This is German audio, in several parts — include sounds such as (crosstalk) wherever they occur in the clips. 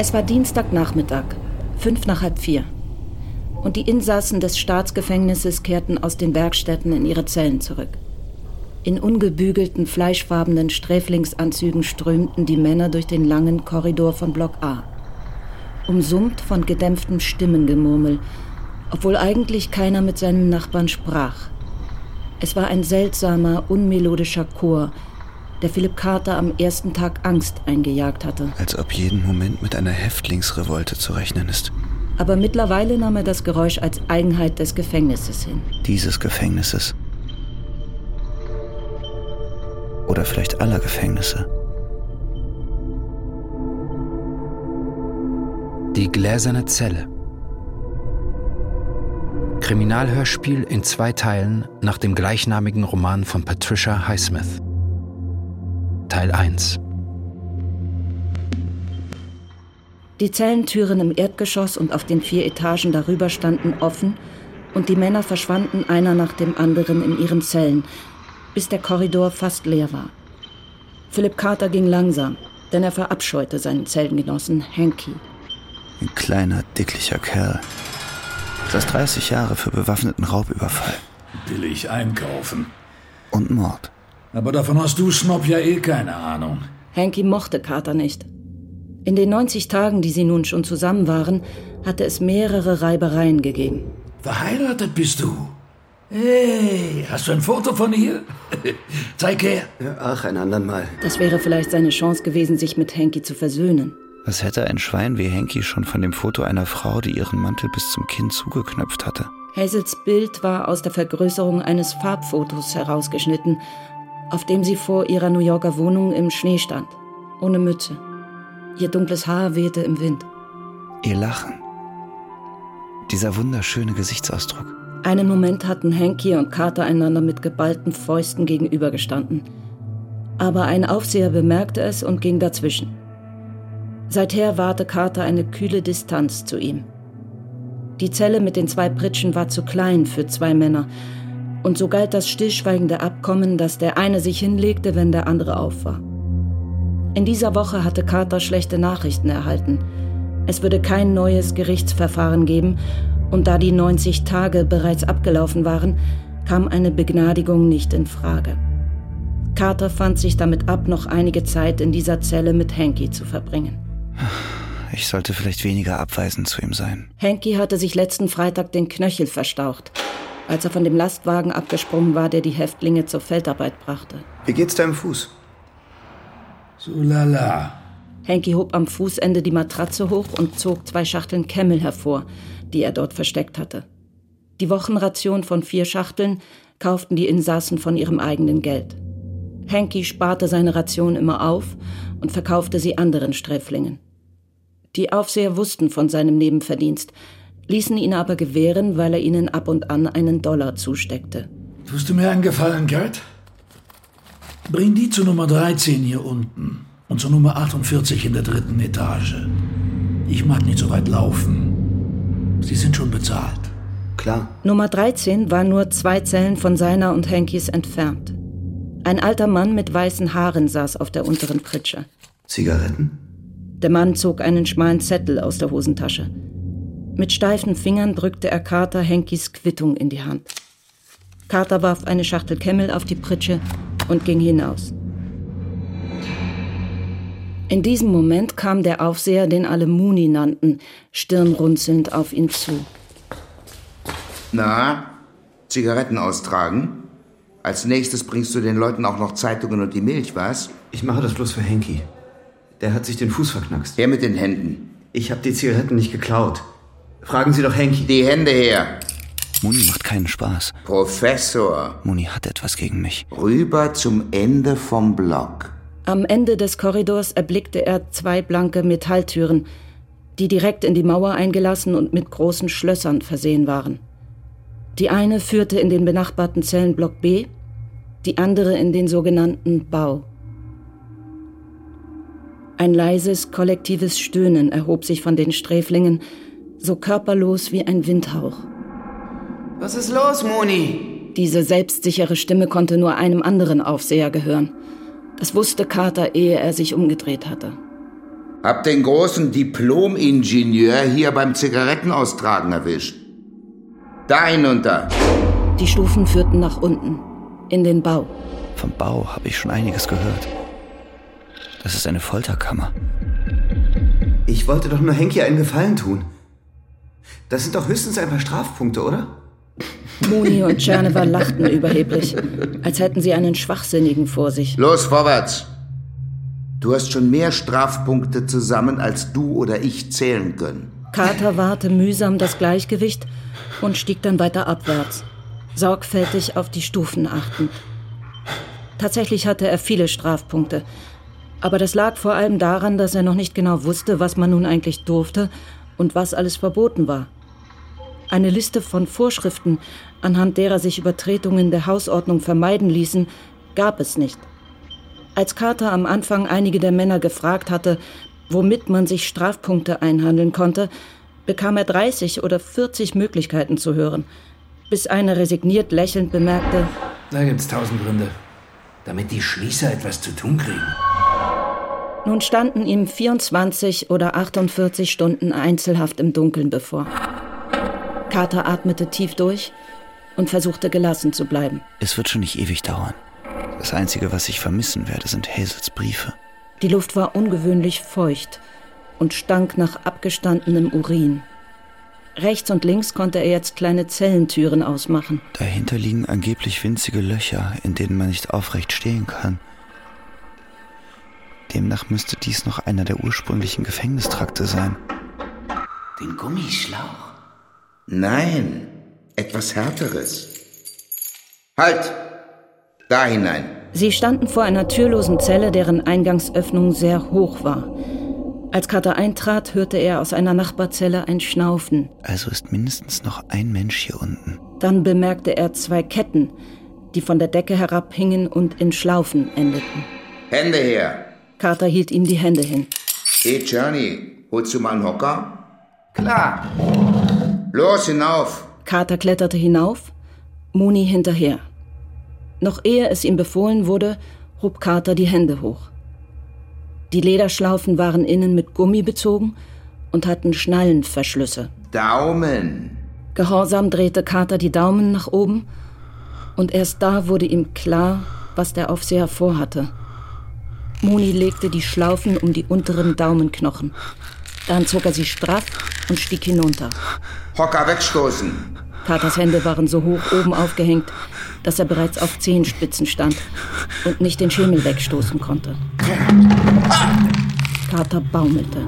Es war Dienstagnachmittag, fünf nach halb vier. Und die Insassen des Staatsgefängnisses kehrten aus den Werkstätten in ihre Zellen zurück. In ungebügelten, fleischfarbenen Sträflingsanzügen strömten die Männer durch den langen Korridor von Block A. Umsummt von gedämpftem Stimmengemurmel, obwohl eigentlich keiner mit seinen Nachbarn sprach. Es war ein seltsamer, unmelodischer Chor, der Philipp Carter am ersten Tag Angst eingejagt hatte. Als ob jeden Moment mit einer Häftlingsrevolte zu rechnen ist. Aber mittlerweile nahm er das Geräusch als Eigenheit des Gefängnisses hin. Dieses Gefängnisses. Oder vielleicht aller Gefängnisse. Die gläserne Zelle. Kriminalhörspiel in zwei Teilen nach dem gleichnamigen Roman von Patricia Highsmith. Teil 1 Die Zellentüren im Erdgeschoss und auf den vier Etagen darüber standen offen und die Männer verschwanden einer nach dem anderen in ihren Zellen, bis der Korridor fast leer war. Philipp Carter ging langsam, denn er verabscheute seinen Zellengenossen Hanky. Ein kleiner, dicklicher Kerl. Saß 30 Jahre für bewaffneten Raubüberfall. Billig einkaufen. Und Mord. Aber davon hast du, Snob, ja eh keine Ahnung. Hanky mochte Carter nicht. In den 90 Tagen, die sie nun schon zusammen waren, hatte es mehrere Reibereien gegeben. Verheiratet bist du? Hey, hast du ein Foto von ihr? (laughs) Zeig her. Ach, ein andern Mal. Das wäre vielleicht seine Chance gewesen, sich mit Hanky zu versöhnen. Was hätte ein Schwein wie Henky schon von dem Foto einer Frau, die ihren Mantel bis zum Kinn zugeknöpft hatte? Hazels Bild war aus der Vergrößerung eines Farbfotos herausgeschnitten, auf dem sie vor ihrer New Yorker Wohnung im Schnee stand, ohne Mütze. Ihr dunkles Haar wehte im Wind. Ihr Lachen. Dieser wunderschöne Gesichtsausdruck. Einen Moment hatten Hanky und Carter einander mit geballten Fäusten gegenübergestanden. Aber ein Aufseher bemerkte es und ging dazwischen. Seither wahrte Carter eine kühle Distanz zu ihm. Die Zelle mit den zwei Pritschen war zu klein für zwei Männer, und so galt das stillschweigende Abkommen, dass der eine sich hinlegte, wenn der andere auf war. In dieser Woche hatte Carter schlechte Nachrichten erhalten. Es würde kein neues Gerichtsverfahren geben, und da die 90 Tage bereits abgelaufen waren, kam eine Begnadigung nicht in Frage. Carter fand sich damit ab, noch einige Zeit in dieser Zelle mit Hanky zu verbringen. Ich sollte vielleicht weniger abweisend zu ihm sein. Hanky hatte sich letzten Freitag den Knöchel verstaucht, als er von dem Lastwagen abgesprungen war, der die Häftlinge zur Feldarbeit brachte. Wie geht's deinem Fuß? So lala. Hanky hob am Fußende die Matratze hoch und zog zwei Schachteln Camel hervor, die er dort versteckt hatte. Die Wochenration von vier Schachteln kauften die Insassen von ihrem eigenen Geld. Hanky sparte seine Ration immer auf und verkaufte sie anderen Sträflingen. Die Aufseher wussten von seinem Nebenverdienst, ließen ihn aber gewähren, weil er ihnen ab und an einen Dollar zusteckte. Tust du mir einen Gefallen, Gerd? Bring die zu Nummer 13 hier unten und zur Nummer 48 in der dritten Etage. Ich mag nicht so weit laufen. Sie sind schon bezahlt. Klar. Nummer 13 war nur zwei Zellen von seiner und Hankys entfernt. Ein alter Mann mit weißen Haaren saß auf der unteren Pritsche. Zigaretten? Der Mann zog einen schmalen Zettel aus der Hosentasche. Mit steifen Fingern drückte er Carter Henkys Quittung in die Hand. Carter warf eine Schachtel Kemmel auf die Pritsche und ging hinaus. In diesem Moment kam der Aufseher, den alle Muni nannten, stirnrunzelnd auf ihn zu. Na, Zigaretten austragen? Als nächstes bringst du den Leuten auch noch Zeitungen und die Milch, was? Ich mache das bloß für Henky. Der hat sich den Fuß verknackst. Her mit den Händen. Ich habe die Zigaretten nicht geklaut. Fragen Sie doch Henky. Die Hände her. Muni macht keinen Spaß. Professor. Muni hat etwas gegen mich. Rüber zum Ende vom Block. Am Ende des Korridors erblickte er zwei blanke Metalltüren, die direkt in die Mauer eingelassen und mit großen Schlössern versehen waren. Die eine führte in den benachbarten Zellenblock B, die andere in den sogenannten Bau. Ein leises, kollektives Stöhnen erhob sich von den Sträflingen, so körperlos wie ein Windhauch. Was ist los, Moni? Diese selbstsichere Stimme konnte nur einem anderen Aufseher gehören. Das wusste Carter, ehe er sich umgedreht hatte. Hab den großen Diplom-Ingenieur hier beim Zigarettenaustragen erwischt. Da hinunter. Die Stufen führten nach unten, in den Bau. Vom Bau habe ich schon einiges gehört. Das ist eine Folterkammer. Ich wollte doch nur Henki einen Gefallen tun. Das sind doch höchstens ein paar Strafpunkte, oder? Moni und Czernewa (laughs) lachten überheblich, als hätten sie einen Schwachsinnigen vor sich. Los, vorwärts. Du hast schon mehr Strafpunkte zusammen, als du oder ich zählen können. Carter wahrte mühsam das Gleichgewicht und stieg dann weiter abwärts, sorgfältig auf die Stufen achtend. Tatsächlich hatte er viele Strafpunkte, aber das lag vor allem daran, dass er noch nicht genau wusste, was man nun eigentlich durfte und was alles verboten war. Eine Liste von Vorschriften, anhand derer sich Übertretungen der Hausordnung vermeiden ließen, gab es nicht. Als Carter am Anfang einige der Männer gefragt hatte, womit man sich Strafpunkte einhandeln konnte, bekam er 30 oder 40 Möglichkeiten zu hören, bis einer resigniert lächelnd bemerkte, Da gibt's tausend Gründe, damit die Schließer etwas zu tun kriegen. nun standen ihm 24 oder 48 Stunden Einzelhaft im Dunkeln bevor. Carter atmete tief durch und versuchte gelassen zu bleiben. Es wird schon nicht ewig dauern. Das Einzige, was ich vermissen werde, sind Hazels Briefe. Die Luft war ungewöhnlich feucht und stank nach abgestandenem Urin. Rechts und links konnte er jetzt kleine Zellentüren ausmachen. Dahinter liegen angeblich winzige Löcher, in denen man nicht aufrecht stehen kann. Demnach müsste dies noch einer der ursprünglichen Gefängnistrakte sein. Den Gummischlauch. Nein, etwas Härteres. Halt! Da hinein. Sie standen vor einer türlosen Zelle, deren Eingangsöffnung sehr hoch war. Als Carter eintrat, hörte er aus einer Nachbarzelle ein Schnaufen. Also ist mindestens noch ein Mensch hier unten. Dann bemerkte er zwei Ketten, die von der Decke herabhingen und in Schlaufen endeten. Hände her. Carter hielt ihm die Hände hin. Hey, Johnny, holst du mal einen Hocker? Klar. Los, hinauf. Carter kletterte hinauf, Mooney hinterher. Noch ehe es ihm befohlen wurde, hob Carter die Hände hoch. Die Lederschlaufen waren innen mit Gummi bezogen und hatten Schnallenverschlüsse. Daumen. Gehorsam drehte Carter die Daumen nach oben und erst da wurde ihm klar, was der Aufseher vorhatte. Moni legte die Schlaufen um die unteren Daumenknochen. Dann zog er sie straff und stieg hinunter. Hocker wegstoßen. Carters Hände waren so hoch oben aufgehängt, dass er bereits auf Zehenspitzen stand und nicht den Schemel wegstoßen konnte. Carter baumelte.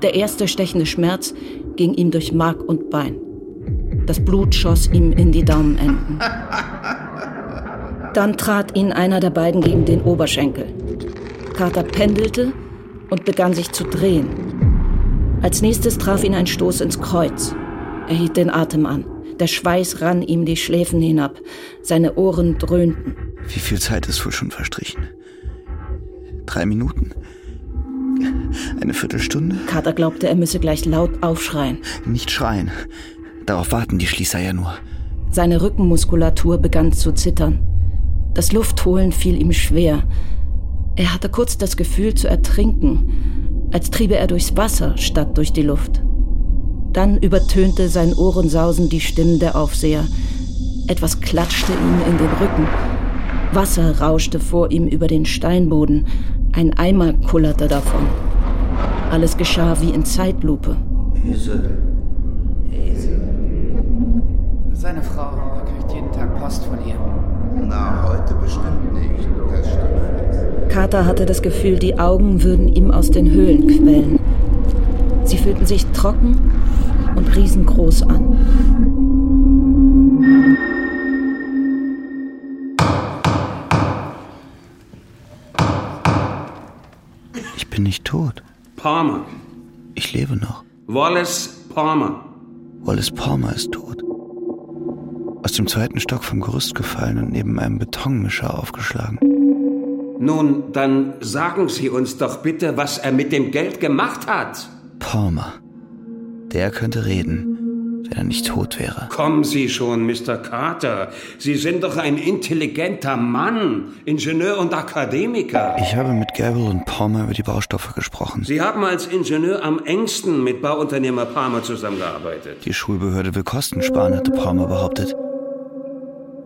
Der erste stechende Schmerz ging ihm durch Mark und Bein. Das Blut schoss ihm in die Daumenenden. Dann trat ihn einer der beiden gegen den Oberschenkel. Carter pendelte und begann sich zu drehen. Als nächstes traf ihn ein Stoß ins Kreuz. Er hielt den Atem an. Der Schweiß rann ihm die Schläfen hinab. Seine Ohren dröhnten. Wie viel Zeit ist wohl schon verstrichen? Drei Minuten? Eine Viertelstunde? Carter glaubte, er müsse gleich laut aufschreien. Nicht schreien. Darauf warten die Schließer ja nur. Seine Rückenmuskulatur begann zu zittern. Das Luftholen fiel ihm schwer. Er hatte kurz das Gefühl zu ertrinken, als triebe er durchs Wasser statt durch die Luft. Dann übertönte sein Ohrensausen die Stimmen der Aufseher. Etwas klatschte ihm in den Rücken. Wasser rauschte vor ihm über den Steinboden. Ein Eimer kullerte davon. Alles geschah wie in Zeitlupe. Seine Frau kriegt jeden Tag Post von ihr. Na, heute bestimmt nicht. Das steht Carter hatte das Gefühl, die Augen würden ihm aus den Höhlen quellen. Sie fühlten sich trocken und riesengroß an. Ich bin nicht tot. Palmer. Ich lebe noch. Wallace Palmer. Wallace Palmer ist tot. Aus dem zweiten Stock vom Gerüst gefallen und neben einem Betonmischer aufgeschlagen. Nun, dann sagen Sie uns doch bitte, was er mit dem Geld gemacht hat. Palmer. Der könnte reden, wenn er nicht tot wäre. Kommen Sie schon, Mr. Carter. Sie sind doch ein intelligenter Mann, Ingenieur und Akademiker. Ich habe mit Gabriel und Palmer über die Baustoffe gesprochen. Sie haben als Ingenieur am engsten mit Bauunternehmer Palmer zusammengearbeitet. Die Schulbehörde will Kosten sparen, hatte Palmer behauptet.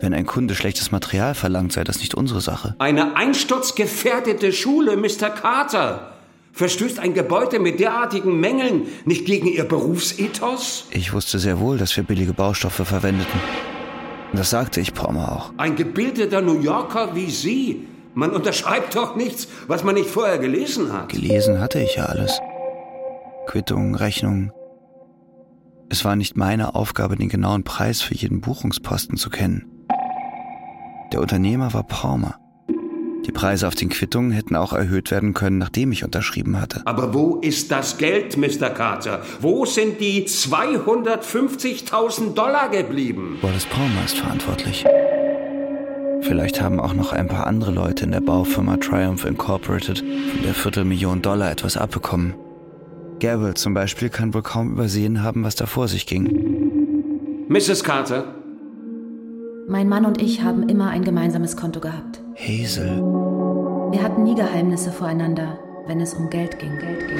Wenn ein Kunde schlechtes Material verlangt, sei das nicht unsere Sache. Eine einsturzgefährdete Schule, Mr. Carter. Verstößt ein Gebäude mit derartigen Mängeln nicht gegen Ihr Berufsethos? Ich wusste sehr wohl, dass wir billige Baustoffe verwendeten. Das sagte ich Palmer auch. Ein gebildeter New Yorker wie Sie. Man unterschreibt doch nichts, was man nicht vorher gelesen hat. Gelesen hatte ich ja alles. Quittungen, Rechnungen. Es war nicht meine Aufgabe, den genauen Preis für jeden Buchungsposten zu kennen. Der Unternehmer war Palmer. Die Preise auf den Quittungen hätten auch erhöht werden können, nachdem ich unterschrieben hatte. Aber wo ist das Geld, Mr. Carter? Wo sind die 250.000 Dollar geblieben? Wallace Palmer ist verantwortlich. Vielleicht haben auch noch ein paar andere Leute in der Baufirma Triumph Incorporated von der Viertelmillion Dollar etwas abbekommen. Gabriel zum Beispiel kann wohl kaum übersehen haben, was da vor sich ging. Mrs. Carter? Mein Mann und ich haben immer ein gemeinsames Konto gehabt. Hazel. Wir hatten nie Geheimnisse voreinander, wenn es um Geld ging. Geld ging.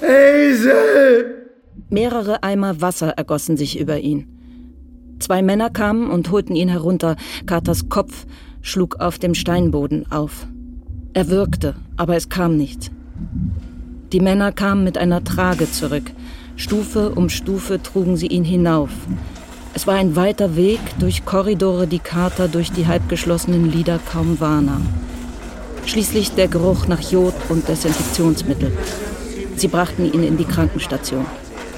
Hazel! Mehrere Eimer Wasser ergossen sich über ihn. Zwei Männer kamen und holten ihn herunter. Carters Kopf schlug auf dem Steinboden auf. Er würgte, aber es kam nichts. Die Männer kamen mit einer Trage zurück. Stufe um Stufe trugen sie ihn hinauf. Es war ein weiter Weg durch Korridore, die Carter durch die halbgeschlossenen Lider kaum wahrnahm. Schließlich der Geruch nach Jod und Desinfektionsmittel. Sie brachten ihn in die Krankenstation.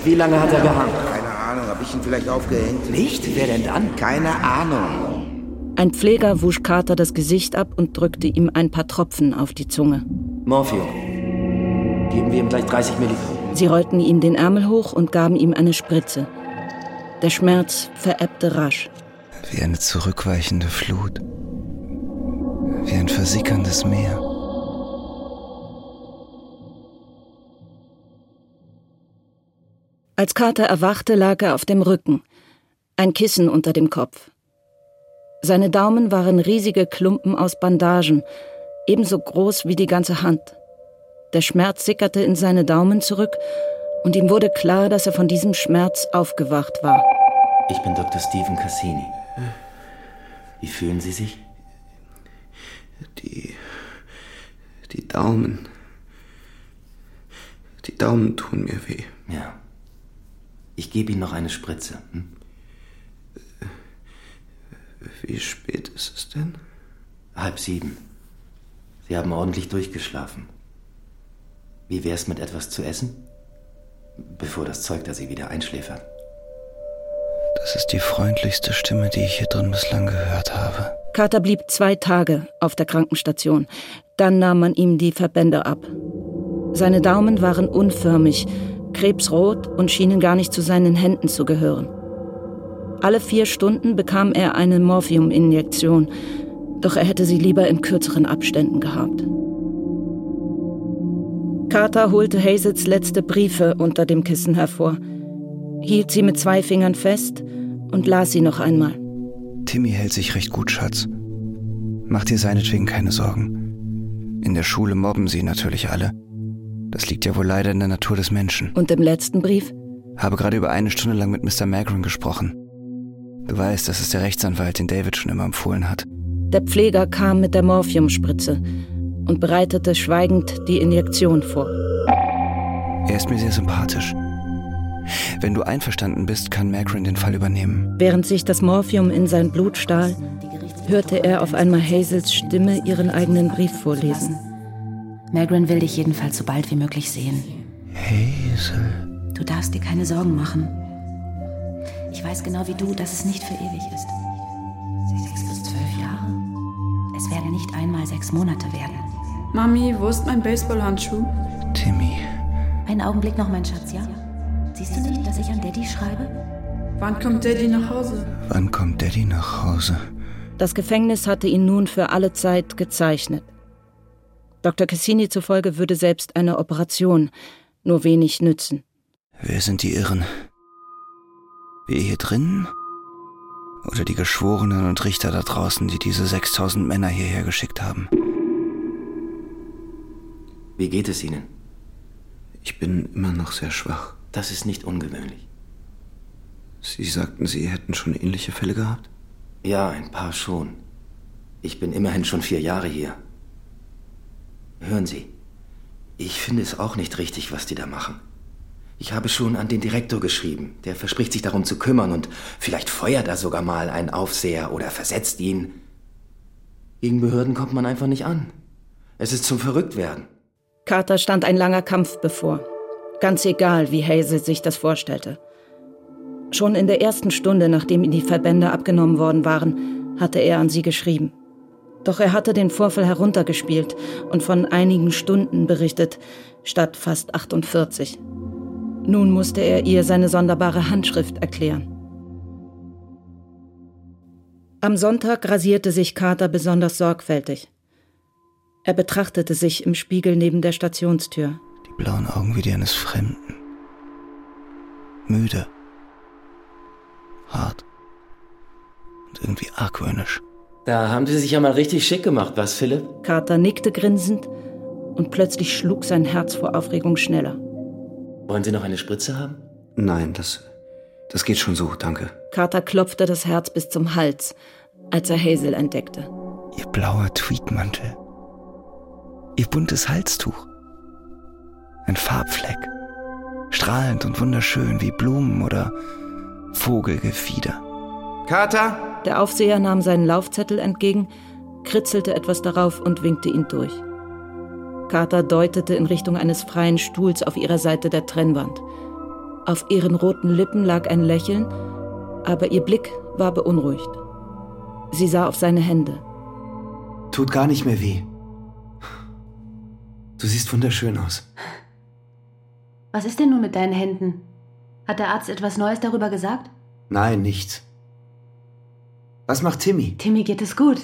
Wie lange hat er gehangen? Keine Ahnung, habe ich ihn vielleicht aufgehängt? Nicht? Wer denn dann? Keine Ahnung. Ein Pfleger wusch Carter das Gesicht ab und drückte ihm ein paar Tropfen auf die Zunge. Morphium. Geben wir ihm gleich 30 Milligramm. Sie rollten ihm den Ärmel hoch und gaben ihm eine Spritze. Der Schmerz verebbte rasch. Wie eine zurückweichende Flut. Wie ein versickerndes Meer. Als Carter erwachte, lag er auf dem Rücken, ein Kissen unter dem Kopf. Seine Daumen waren riesige Klumpen aus Bandagen, ebenso groß wie die ganze Hand. Der Schmerz sickerte in seine Daumen zurück und ihm wurde klar, dass er von diesem Schmerz aufgewacht war. Ich bin Dr. Stephen Cassini. Wie fühlen Sie sich? Die. Die Daumen. Die Daumen tun mir weh. Ja. Ich gebe Ihnen noch eine Spritze. Hm? Wie spät ist es denn? Halb sieben. Sie haben ordentlich durchgeschlafen. Wie wär's mit etwas zu essen? Bevor das Zeug da Sie wieder einschläfert. Das ist die freundlichste Stimme, die ich hier drin bislang gehört habe. Carter blieb zwei Tage auf der Krankenstation. Dann nahm man ihm die Verbände ab. Seine Daumen waren unförmig, krebsrot und schienen gar nicht zu seinen Händen zu gehören. Alle vier Stunden bekam er eine Morphiuminjektion, doch er hätte sie lieber in kürzeren Abständen gehabt. Carter holte Hazels letzte Briefe unter dem Kissen hervor, hielt sie mit zwei Fingern fest und las sie noch einmal. Timmy hält sich recht gut, Schatz. Mach dir seinetwegen keine Sorgen. In der Schule mobben sie natürlich alle. Das liegt ja wohl leider in der Natur des Menschen. Und im letzten Brief? Habe gerade über eine Stunde lang mit Mr. Magrin gesprochen. Du weißt, das ist der Rechtsanwalt, den David schon immer empfohlen hat. Der Pfleger kam mit der Morphiumspritze und bereitete schweigend die Injektion vor. Er ist mir sehr sympathisch. Wenn du einverstanden bist, kann Magrin den Fall übernehmen. Während sich das Morphium in sein Blut stahl, hörte er auf einmal Hazels Stimme ihren eigenen Brief vorlesen. Magrin will dich jedenfalls so bald wie möglich sehen. Hazel. Du darfst dir keine Sorgen machen. Ich weiß genau wie du, dass es nicht für ewig ist. Sechs bis zwölf Jahre. Es werden nicht einmal sechs Monate werden. Mami, wo ist mein Baseballhandschuh? Timmy. Einen Augenblick noch, mein Schatz, ja? Siehst du nicht, dass ich an Daddy schreibe? Wann kommt Daddy nach Hause? Wann kommt Daddy nach Hause? Das Gefängnis hatte ihn nun für alle Zeit gezeichnet. Dr. Cassini zufolge würde selbst eine Operation nur wenig nützen. Wer sind die Irren? Wir hier drinnen? Oder die Geschworenen und Richter da draußen, die diese 6000 Männer hierher geschickt haben? Wie geht es Ihnen? Ich bin immer noch sehr schwach. Das ist nicht ungewöhnlich. Sie sagten, Sie hätten schon ähnliche Fälle gehabt? Ja, ein paar schon. Ich bin immerhin schon vier Jahre hier. Hören Sie, ich finde es auch nicht richtig, was die da machen. Ich habe schon an den Direktor geschrieben. Der verspricht sich darum zu kümmern und vielleicht feuert er sogar mal einen Aufseher oder versetzt ihn. Gegen Behörden kommt man einfach nicht an. Es ist zum Verrücktwerden. Carter stand ein langer Kampf bevor. Ganz egal, wie Hazel sich das vorstellte. Schon in der ersten Stunde, nachdem ihm die Verbände abgenommen worden waren, hatte er an sie geschrieben. Doch er hatte den Vorfall heruntergespielt und von einigen Stunden berichtet, statt fast 48. Nun musste er ihr seine sonderbare Handschrift erklären. Am Sonntag rasierte sich Carter besonders sorgfältig. Er betrachtete sich im Spiegel neben der Stationstür. Die blauen Augen wie die eines Fremden. Müde. Hart. Und irgendwie argwöhnisch. Da haben Sie sich ja mal richtig schick gemacht, was, Philipp? Carter nickte grinsend und plötzlich schlug sein Herz vor Aufregung schneller. Wollen Sie noch eine Spritze haben? Nein, das, das geht schon so, danke. Carter klopfte das Herz bis zum Hals, als er Hazel entdeckte. Ihr blauer Tweedmantel. Ihr buntes Halstuch. Ein Farbfleck. Strahlend und wunderschön wie Blumen oder Vogelgefieder. Carter? Der Aufseher nahm seinen Laufzettel entgegen, kritzelte etwas darauf und winkte ihn durch. Carter deutete in Richtung eines freien Stuhls auf ihrer Seite der Trennwand. Auf ihren roten Lippen lag ein Lächeln, aber ihr Blick war beunruhigt. Sie sah auf seine Hände. Tut gar nicht mehr weh. Du siehst wunderschön aus. Was ist denn nun mit deinen Händen? Hat der Arzt etwas Neues darüber gesagt? Nein, nichts. Was macht Timmy? Timmy geht es gut.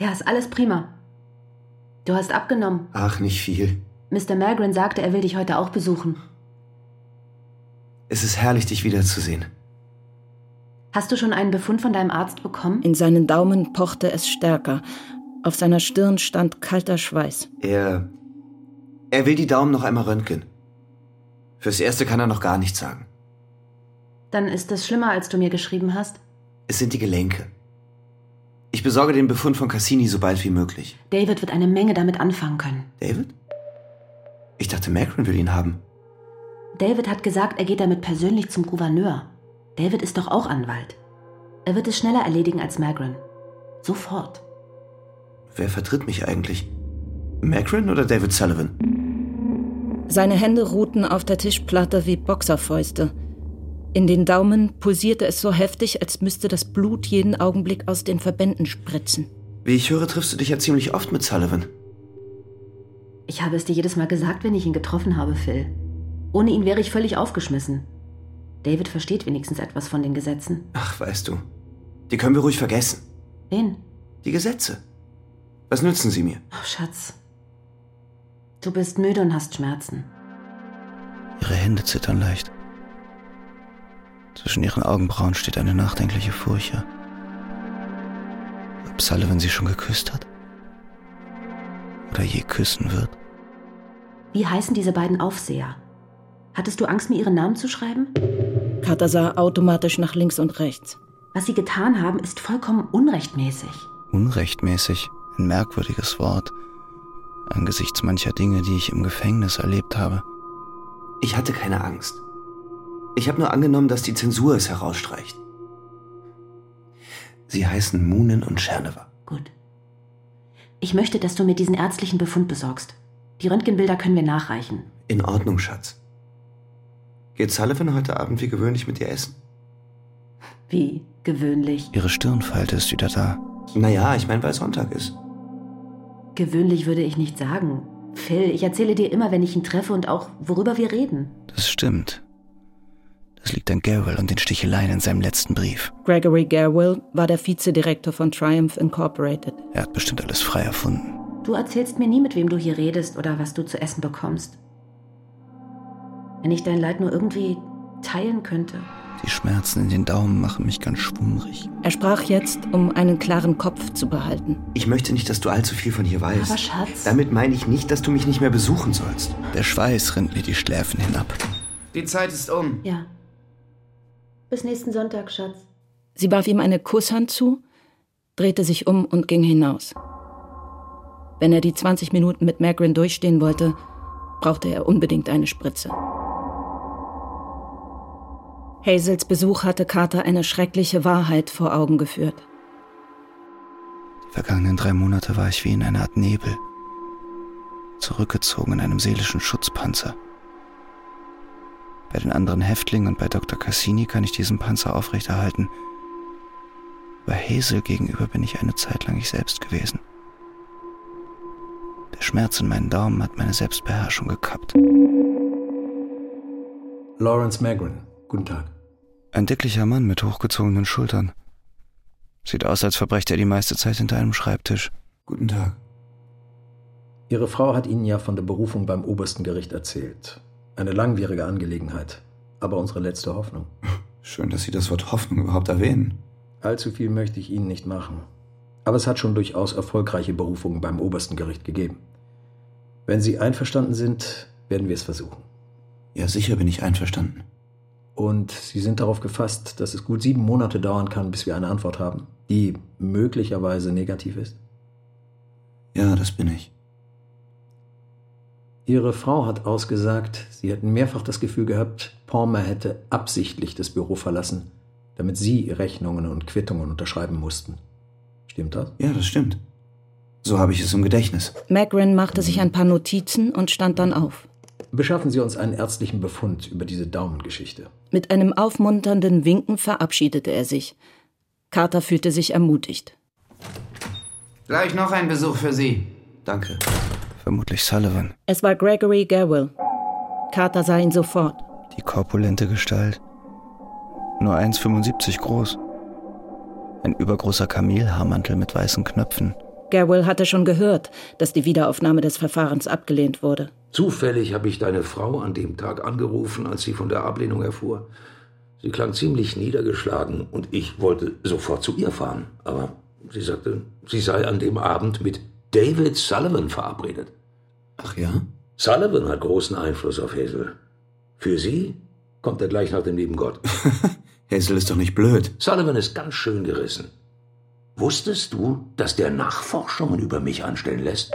Ja, ist alles prima. Du hast abgenommen. Ach, nicht viel. Mr. Magrin sagte, er will dich heute auch besuchen. Es ist herrlich, dich wiederzusehen. Hast du schon einen Befund von deinem Arzt bekommen? In seinen Daumen pochte es stärker. Auf seiner Stirn stand kalter Schweiß. Er. Er will die Daumen noch einmal röntgen. Fürs Erste kann er noch gar nichts sagen. Dann ist es schlimmer, als du mir geschrieben hast. Es sind die Gelenke. Ich besorge den Befund von Cassini so bald wie möglich. David wird eine Menge damit anfangen können. David? Ich dachte, Macron will ihn haben. David hat gesagt, er geht damit persönlich zum Gouverneur. David ist doch auch Anwalt. Er wird es schneller erledigen als Magrin. Sofort. Wer vertritt mich eigentlich? Macron oder David Sullivan? Seine Hände ruhten auf der Tischplatte wie Boxerfäuste. In den Daumen pulsierte es so heftig, als müsste das Blut jeden Augenblick aus den Verbänden spritzen. Wie ich höre, triffst du dich ja ziemlich oft mit Sullivan. Ich habe es dir jedes Mal gesagt, wenn ich ihn getroffen habe, Phil. Ohne ihn wäre ich völlig aufgeschmissen. David versteht wenigstens etwas von den Gesetzen. Ach, weißt du, die können wir ruhig vergessen. Wen? Die Gesetze. Was nützen sie mir? Oh, Schatz. Du bist müde und hast Schmerzen. Ihre Hände zittern leicht. Zwischen ihren Augenbrauen steht eine nachdenkliche Furche. Ob Sullivan sie schon geküsst hat? Oder je küssen wird? Wie heißen diese beiden Aufseher? Hattest du Angst, mir ihren Namen zu schreiben? Carter sah automatisch nach links und rechts. Was sie getan haben, ist vollkommen unrechtmäßig. Unrechtmäßig? Ein merkwürdiges Wort. Angesichts mancher Dinge, die ich im Gefängnis erlebt habe. Ich hatte keine Angst. Ich habe nur angenommen, dass die Zensur es herausstreicht. Sie heißen Moonen und Chernewa. Gut. Ich möchte, dass du mir diesen ärztlichen Befund besorgst. Die Röntgenbilder können wir nachreichen. In Ordnung, Schatz. Geht Sullivan heute Abend wie gewöhnlich mit dir essen? Wie gewöhnlich? Ihre Stirnfalte ist wieder da. Naja, ich meine, weil Sonntag ist. Gewöhnlich würde ich nicht sagen. Phil, ich erzähle dir immer, wenn ich ihn treffe und auch, worüber wir reden. Das stimmt. Das liegt an Garwell und den Sticheleien in seinem letzten Brief. Gregory Garwell war der Vizedirektor von Triumph Incorporated. Er hat bestimmt alles frei erfunden. Du erzählst mir nie, mit wem du hier redest oder was du zu essen bekommst. Wenn ich dein Leid nur irgendwie teilen könnte. Die Schmerzen in den Daumen machen mich ganz schwummrig. Er sprach jetzt, um einen klaren Kopf zu behalten. Ich möchte nicht, dass du allzu viel von hier weißt. Aber Schatz. Damit meine ich nicht, dass du mich nicht mehr besuchen sollst. Der Schweiß rinnt mir die Schläfen hinab. Die Zeit ist um. Ja. Bis nächsten Sonntag, Schatz. Sie warf ihm eine Kusshand zu, drehte sich um und ging hinaus. Wenn er die 20 Minuten mit Magrin durchstehen wollte, brauchte er unbedingt eine Spritze. Hazels Besuch hatte Carter eine schreckliche Wahrheit vor Augen geführt. Die vergangenen drei Monate war ich wie in einer Art Nebel, zurückgezogen in einem seelischen Schutzpanzer. Bei den anderen Häftlingen und bei Dr. Cassini kann ich diesen Panzer aufrechterhalten. Bei Hazel gegenüber bin ich eine Zeit lang ich selbst gewesen. Der Schmerz in meinen Daumen hat meine Selbstbeherrschung gekappt. Lawrence Magrin, guten Tag. Ein dicklicher Mann mit hochgezogenen Schultern. Sieht aus, als verbrecht er die meiste Zeit hinter einem Schreibtisch. Guten Tag. Ihre Frau hat Ihnen ja von der Berufung beim obersten Gericht erzählt. Eine langwierige Angelegenheit, aber unsere letzte Hoffnung. (laughs) Schön, dass Sie das Wort Hoffnung überhaupt erwähnen. Allzu viel möchte ich Ihnen nicht machen. Aber es hat schon durchaus erfolgreiche Berufungen beim obersten Gericht gegeben. Wenn Sie einverstanden sind, werden wir es versuchen. Ja, sicher bin ich einverstanden. Und Sie sind darauf gefasst, dass es gut sieben Monate dauern kann, bis wir eine Antwort haben, die möglicherweise negativ ist? Ja, das bin ich. Ihre Frau hat ausgesagt, Sie hätten mehrfach das Gefühl gehabt, Palmer hätte absichtlich das Büro verlassen, damit Sie Rechnungen und Quittungen unterschreiben mussten. Stimmt das? Ja, das stimmt. So habe ich es im Gedächtnis. Magrin machte sich ein paar Notizen und stand dann auf. Beschaffen Sie uns einen ärztlichen Befund über diese Daumengeschichte. Mit einem aufmunternden Winken verabschiedete er sich. Carter fühlte sich ermutigt. Gleich noch ein Besuch für Sie. Danke. Vermutlich Sullivan. Es war Gregory Garwell. Carter sah ihn sofort. Die korpulente Gestalt. Nur 1,75 groß. Ein übergroßer Kamelhaarmantel mit weißen Knöpfen. Garwell hatte schon gehört, dass die Wiederaufnahme des Verfahrens abgelehnt wurde. Zufällig habe ich deine Frau an dem Tag angerufen, als sie von der Ablehnung erfuhr. Sie klang ziemlich niedergeschlagen und ich wollte sofort zu ihr fahren. Aber sie sagte, sie sei an dem Abend mit David Sullivan verabredet. Ach ja? Sullivan hat großen Einfluss auf Hazel. Für sie kommt er gleich nach dem lieben Gott. (laughs) Hazel ist doch nicht blöd. Sullivan ist ganz schön gerissen. Wusstest du, dass der Nachforschungen über mich anstellen lässt?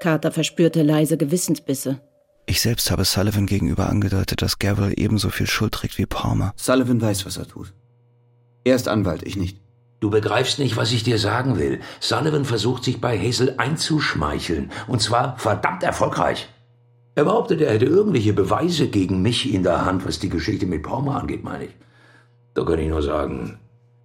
Carter verspürte leise Gewissensbisse. Ich selbst habe Sullivan gegenüber angedeutet, dass Gabriel ebenso viel Schuld trägt wie Palmer. Sullivan weiß, was er tut. Er ist Anwalt, ich nicht. Du begreifst nicht, was ich dir sagen will. Sullivan versucht sich bei Hazel einzuschmeicheln. Und zwar verdammt erfolgreich. Er behauptet, er hätte irgendwelche Beweise gegen mich in der Hand, was die Geschichte mit Palmer angeht, meine ich. Da kann ich nur sagen,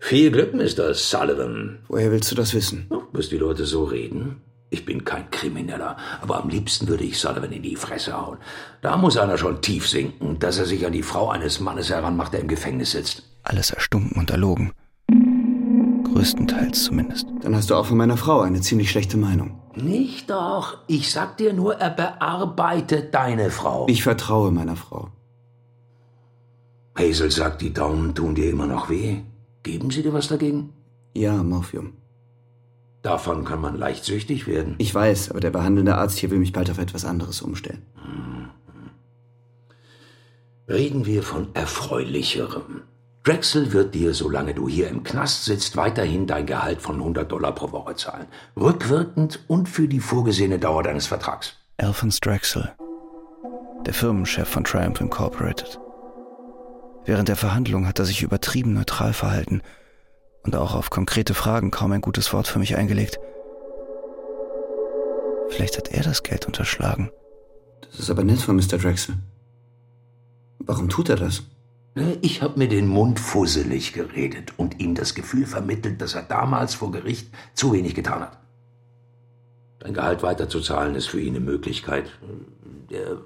viel Glück, Mr. Sullivan. Woher willst du das wissen? Oh, bis die Leute so reden. Ich bin kein Krimineller, aber am liebsten würde ich Sullivan in die Fresse hauen. Da muss einer schon tief sinken, dass er sich an die Frau eines Mannes heranmacht, der im Gefängnis sitzt. Alles erstunken und erlogen. Größtenteils zumindest. Dann hast du auch von meiner Frau eine ziemlich schlechte Meinung. Nicht doch. Ich sag dir nur, er bearbeitet deine Frau. Ich vertraue meiner Frau. Hazel sagt, die Daumen tun dir immer noch weh. Geben sie dir was dagegen? Ja, Morphium. Davon kann man leicht süchtig werden. Ich weiß, aber der behandelnde Arzt hier will mich bald auf etwas anderes umstellen. Reden wir von Erfreulicherem. Drexel wird dir, solange du hier im Knast sitzt, weiterhin dein Gehalt von 100 Dollar pro Woche zahlen. Rückwirkend und für die vorgesehene Dauer deines Vertrags. Alphonse Drexel, der Firmenchef von Triumph Incorporated. Während der Verhandlung hat er sich übertrieben neutral verhalten und auch auf konkrete Fragen kaum ein gutes Wort für mich eingelegt. Vielleicht hat er das Geld unterschlagen. Das ist aber nett von Mr. Drexel. Warum tut er das? Ich habe mir den Mund fusselig geredet und ihm das Gefühl vermittelt, dass er damals vor Gericht zu wenig getan hat. Dein Gehalt weiterzuzahlen ist für ihn eine Möglichkeit der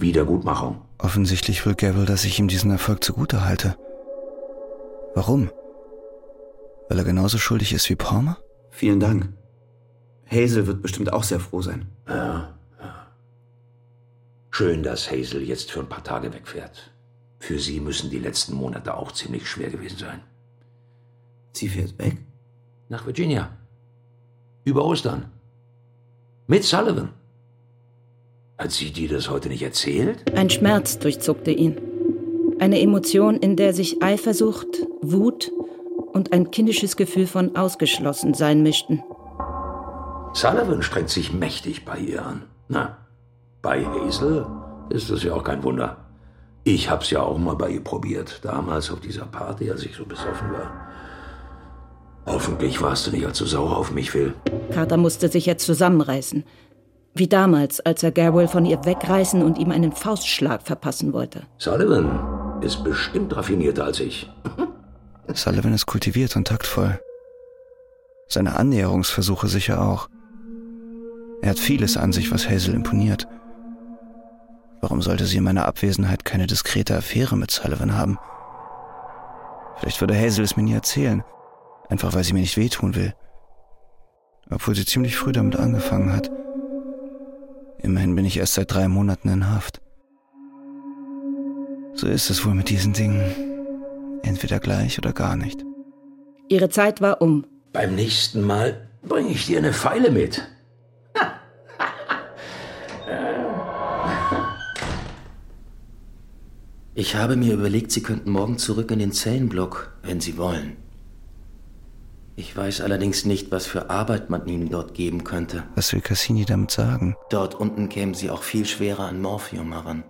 Wiedergutmachung. Offensichtlich will Gabriel, dass ich ihm diesen Erfolg zugute halte. Warum? Weil er genauso schuldig ist wie Palmer? Vielen Dank. Hazel wird bestimmt auch sehr froh sein. Ja, Schön, dass Hazel jetzt für ein paar Tage wegfährt. Für sie müssen die letzten Monate auch ziemlich schwer gewesen sein. Sie fährt weg? Nach Virginia. Über Ostern. Mit Sullivan. Hat sie dir das heute nicht erzählt? Ein Schmerz durchzuckte ihn. Eine Emotion, in der sich Eifersucht, Wut und ein kindisches Gefühl von Ausgeschlossensein mischten. Sullivan strengt sich mächtig bei ihr an. Na, bei Hazel ist das ja auch kein Wunder. Ich hab's ja auch mal bei ihr probiert, damals auf dieser Party, als ich so besoffen war. Hoffentlich warst du nicht allzu sauer auf mich, Phil. Carter musste sich jetzt zusammenreißen. Wie damals, als er Garwell von ihr wegreißen und ihm einen Faustschlag verpassen wollte. Sullivan ist bestimmt raffinierter als ich. (laughs) Sullivan ist kultiviert und taktvoll. Seine Annäherungsversuche sicher auch. Er hat vieles an sich, was Hazel imponiert. Warum sollte sie in meiner Abwesenheit keine diskrete Affäre mit Sullivan haben? Vielleicht würde Hazel es mir nie erzählen, einfach weil sie mir nicht wehtun will. Obwohl sie ziemlich früh damit angefangen hat. Immerhin bin ich erst seit drei Monaten in Haft. So ist es wohl mit diesen Dingen. Entweder gleich oder gar nicht. Ihre Zeit war um. Beim nächsten Mal bringe ich dir eine Pfeile mit. Ich habe mir überlegt, Sie könnten morgen zurück in den Zellenblock, wenn Sie wollen. Ich weiß allerdings nicht, was für Arbeit man Ihnen dort geben könnte. Was will Cassini damit sagen? Dort unten kämen Sie auch viel schwerer an Morphium heran.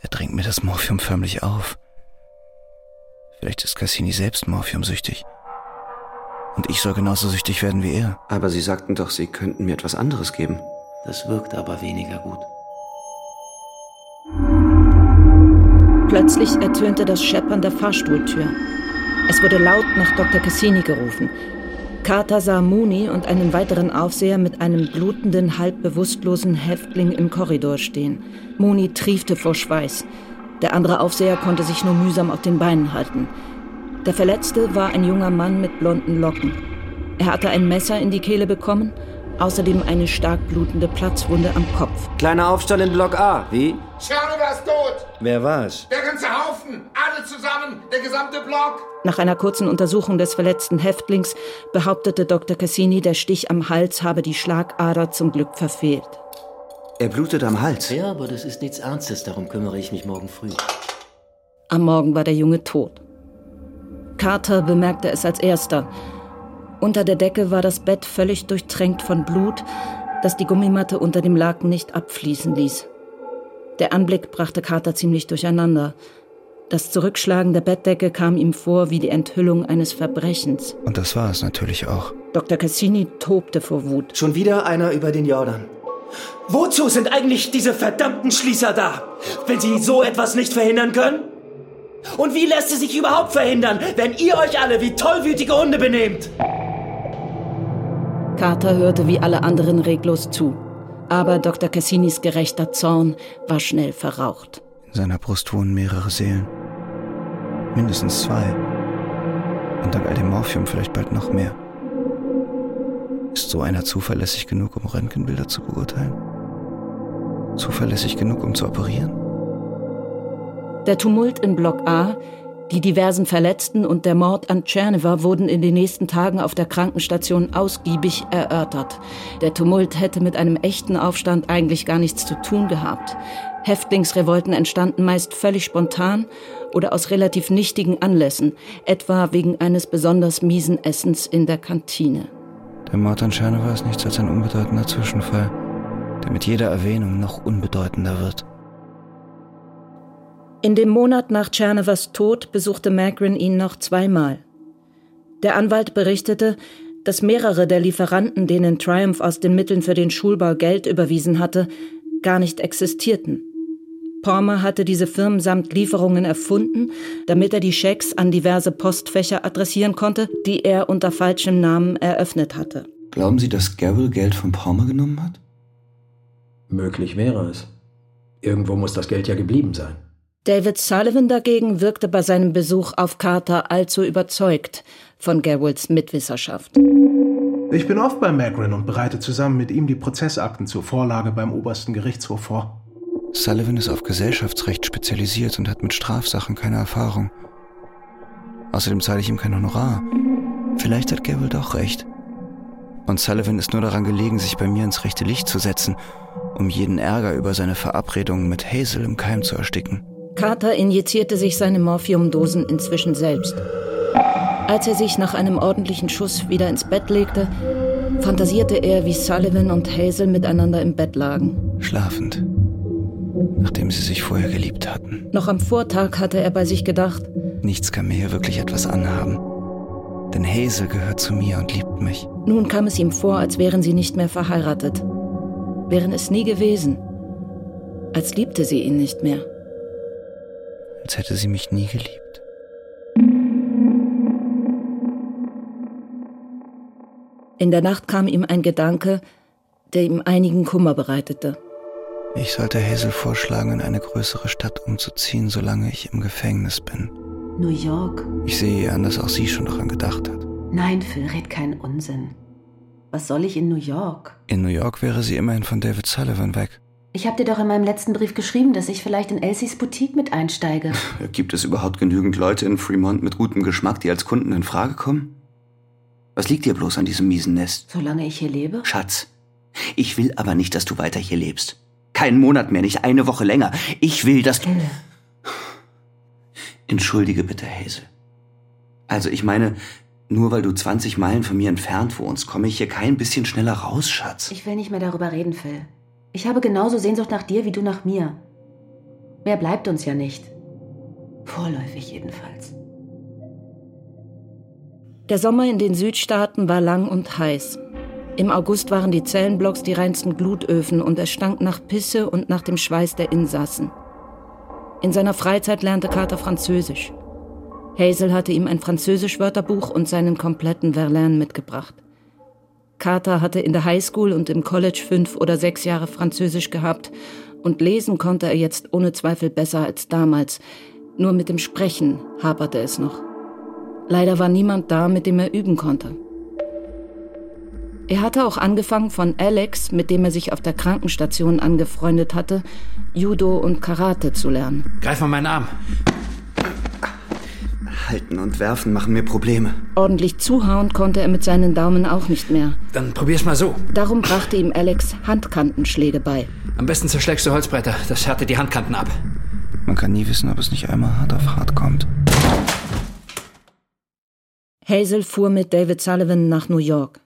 Er drängt mir das Morphium förmlich auf. Vielleicht ist Cassini selbst morphiumsüchtig. Und ich soll genauso süchtig werden wie er. Aber Sie sagten doch, Sie könnten mir etwas anderes geben. Das wirkt aber weniger gut. Plötzlich ertönte das Scheppern der Fahrstuhltür. Es wurde laut nach Dr. Cassini gerufen. Carter sah Mooney und einen weiteren Aufseher mit einem blutenden, halb bewusstlosen Häftling im Korridor stehen. Mooney triefte vor Schweiß. Der andere Aufseher konnte sich nur mühsam auf den Beinen halten. Der Verletzte war ein junger Mann mit blonden Locken. Er hatte ein Messer in die Kehle bekommen, außerdem eine stark blutende Platzwunde am Kopf. Kleiner Aufstand in Block A, wie? Czernowa ist tot! Wer war's? Der ganze Haufen! Alle zusammen! Der gesamte Block! Nach einer kurzen Untersuchung des verletzten Häftlings behauptete Dr. Cassini, der Stich am Hals habe die Schlagader zum Glück verfehlt. Er blutet am Hals. Ja, aber das ist nichts Ernstes, darum kümmere ich mich morgen früh. Am Morgen war der Junge tot. Carter bemerkte es als erster. Unter der Decke war das Bett völlig durchtränkt von Blut, das die Gummimatte unter dem Laken nicht abfließen ließ. Der Anblick brachte Carter ziemlich durcheinander. Das Zurückschlagen der Bettdecke kam ihm vor wie die Enthüllung eines Verbrechens. Und das war es natürlich auch. Dr. Cassini tobte vor Wut. Schon wieder einer über den Jordan. Wozu sind eigentlich diese verdammten Schließer da? Wenn sie so etwas nicht verhindern können? Und wie lässt es sich überhaupt verhindern, wenn ihr euch alle wie tollwütige Hunde benehmt? Carter hörte wie alle anderen reglos zu. Aber Dr. Cassinis gerechter Zorn war schnell verraucht. In seiner Brust wohnen mehrere Seelen. Mindestens zwei. Und dank all dem Morphium vielleicht bald noch mehr. Ist so einer zuverlässig genug, um Röntgenbilder zu beurteilen? Zuverlässig genug, um zu operieren? Der Tumult in Block A, die diversen Verletzten und der Mord an Tscherneva wurden in den nächsten Tagen auf der Krankenstation ausgiebig erörtert. Der Tumult hätte mit einem echten Aufstand eigentlich gar nichts zu tun gehabt. Häftlingsrevolten entstanden meist völlig spontan oder aus relativ nichtigen Anlässen, etwa wegen eines besonders miesen Essens in der Kantine. Der Mord an Tscherneva ist nichts als ein unbedeutender Zwischenfall, der mit jeder Erwähnung noch unbedeutender wird. In dem Monat nach Tschernevas Tod besuchte Magrin ihn noch zweimal. Der Anwalt berichtete, dass mehrere der Lieferanten, denen Triumph aus den Mitteln für den Schulbau Geld überwiesen hatte, gar nicht existierten. Palmer hatte diese Firmen samt Lieferungen erfunden, damit er die Schecks an diverse Postfächer adressieren konnte, die er unter falschem Namen eröffnet hatte. Glauben Sie, dass Garrel Geld von Palmer genommen hat? Möglich wäre es. Irgendwo muss das Geld ja geblieben sein. David Sullivan dagegen wirkte bei seinem Besuch auf Carter allzu überzeugt von Garwolds Mitwisserschaft. Ich bin oft bei Magrin und bereite zusammen mit ihm die Prozessakten zur Vorlage beim obersten Gerichtshof vor. Sullivan ist auf Gesellschaftsrecht spezialisiert und hat mit Strafsachen keine Erfahrung. Außerdem zahle ich ihm kein Honorar. Vielleicht hat Gable doch recht. Und Sullivan ist nur daran gelegen, sich bei mir ins rechte Licht zu setzen, um jeden Ärger über seine Verabredungen mit Hazel im Keim zu ersticken. Carter injizierte sich seine Morphiumdosen inzwischen selbst. Als er sich nach einem ordentlichen Schuss wieder ins Bett legte, fantasierte er, wie Sullivan und Hazel miteinander im Bett lagen. Schlafend. Nachdem sie sich vorher geliebt hatten. Noch am Vortag hatte er bei sich gedacht, nichts kann mir hier wirklich etwas anhaben. Denn Hazel gehört zu mir und liebt mich. Nun kam es ihm vor, als wären sie nicht mehr verheiratet. Wären es nie gewesen. Als liebte sie ihn nicht mehr. Als hätte sie mich nie geliebt. In der Nacht kam ihm ein Gedanke, der ihm einigen Kummer bereitete. Ich sollte Hazel vorschlagen, in eine größere Stadt umzuziehen, solange ich im Gefängnis bin. New York. Ich sehe an, dass auch sie schon daran gedacht hat. Nein, Phil, red keinen Unsinn. Was soll ich in New York? In New York wäre sie immerhin von David Sullivan weg. Ich habe dir doch in meinem letzten Brief geschrieben, dass ich vielleicht in Elsies Boutique mit einsteige. (laughs) Gibt es überhaupt genügend Leute in Fremont mit gutem Geschmack, die als Kunden in Frage kommen? Was liegt dir bloß an diesem miesen Nest? Solange ich hier lebe? Schatz, ich will aber nicht, dass du weiter hier lebst. Keinen Monat mehr, nicht eine Woche länger. Ich will, dass du... Entschuldige bitte, Hazel. Also ich meine, nur weil du 20 Meilen von mir entfernt wohnst, komme ich hier kein bisschen schneller raus, Schatz. Ich will nicht mehr darüber reden, Phil. Ich habe genauso Sehnsucht nach dir wie du nach mir. Mehr bleibt uns ja nicht. Vorläufig jedenfalls. Der Sommer in den Südstaaten war lang und heiß. Im August waren die Zellenblocks die reinsten Glutöfen und es stank nach Pisse und nach dem Schweiß der Insassen. In seiner Freizeit lernte Carter Französisch. Hazel hatte ihm ein Französisch-Wörterbuch und seinen kompletten Verlain mitgebracht. Carter hatte in der Highschool und im College fünf oder sechs Jahre Französisch gehabt und lesen konnte er jetzt ohne Zweifel besser als damals. Nur mit dem Sprechen haperte es noch. Leider war niemand da, mit dem er üben konnte. Er hatte auch angefangen von Alex, mit dem er sich auf der Krankenstation angefreundet hatte, Judo und Karate zu lernen. Greif mal meinen Arm. Halten und werfen machen mir Probleme. Ordentlich zuhauen konnte er mit seinen Daumen auch nicht mehr. Dann probier's mal so. Darum brachte ihm Alex Handkantenschläge bei. Am besten zerschlägst du Holzbretter. Das härtet die Handkanten ab. Man kann nie wissen, ob es nicht einmal hart auf hart kommt. Hazel fuhr mit David Sullivan nach New York.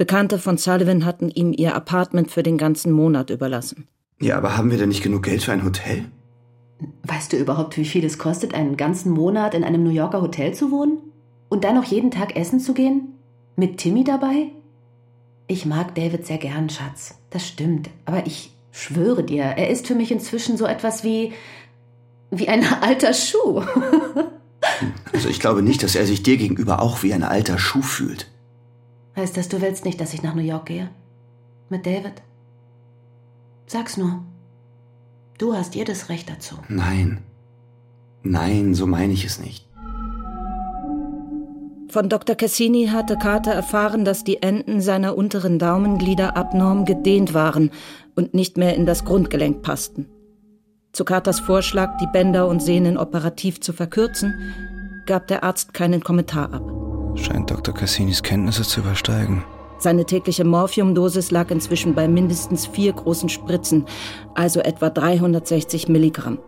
Bekannte von Sullivan hatten ihm ihr Apartment für den ganzen Monat überlassen. Ja, aber haben wir denn nicht genug Geld für ein Hotel? Weißt du überhaupt, wie viel es kostet, einen ganzen Monat in einem New Yorker Hotel zu wohnen? Und dann noch jeden Tag essen zu gehen? Mit Timmy dabei? Ich mag David sehr gern, Schatz. Das stimmt. Aber ich schwöre dir, er ist für mich inzwischen so etwas wie. wie ein alter Schuh. (laughs) Also ich glaube nicht, dass er sich dir gegenüber auch wie ein alter Schuh fühlt. Heißt das, du willst nicht, dass ich nach New York gehe? Mit David? Sag's nur. Du hast jedes Recht dazu. Nein. Nein, so meine ich es nicht. Von Dr. Cassini hatte Carter erfahren, dass die Enden seiner unteren Daumenglieder abnorm gedehnt waren und nicht mehr in das Grundgelenk passten. Zu Carters Vorschlag, die Bänder und Sehnen operativ zu verkürzen, gab der Arzt keinen Kommentar ab. Scheint Dr. Cassinis Kenntnisse zu übersteigen. Seine tägliche Morphiumdosis lag inzwischen bei mindestens vier großen Spritzen, also etwa 360 Milligramm.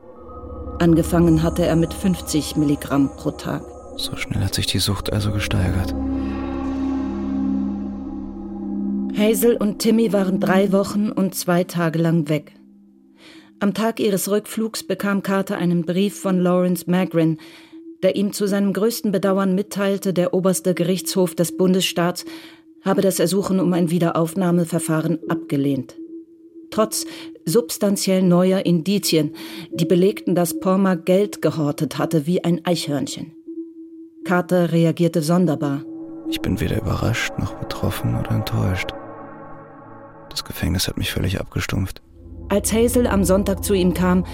Angefangen hatte er mit 50 Milligramm pro Tag. So schnell hat sich die Sucht also gesteigert. Hazel und Timmy waren drei Wochen und zwei Tage lang weg. Am Tag ihres Rückflugs bekam Carter einen Brief von Lawrence Magrin, der ihm zu seinem größten Bedauern mitteilte, der oberste Gerichtshof des Bundesstaats habe das Ersuchen um ein Wiederaufnahmeverfahren abgelehnt. Trotz substanziell neuer Indizien, die belegten, dass Porma Geld gehortet hatte wie ein Eichhörnchen. Carter reagierte sonderbar. Ich bin weder überrascht noch betroffen oder enttäuscht. Das Gefängnis hat mich völlig abgestumpft. Als Hazel am Sonntag zu ihm kam,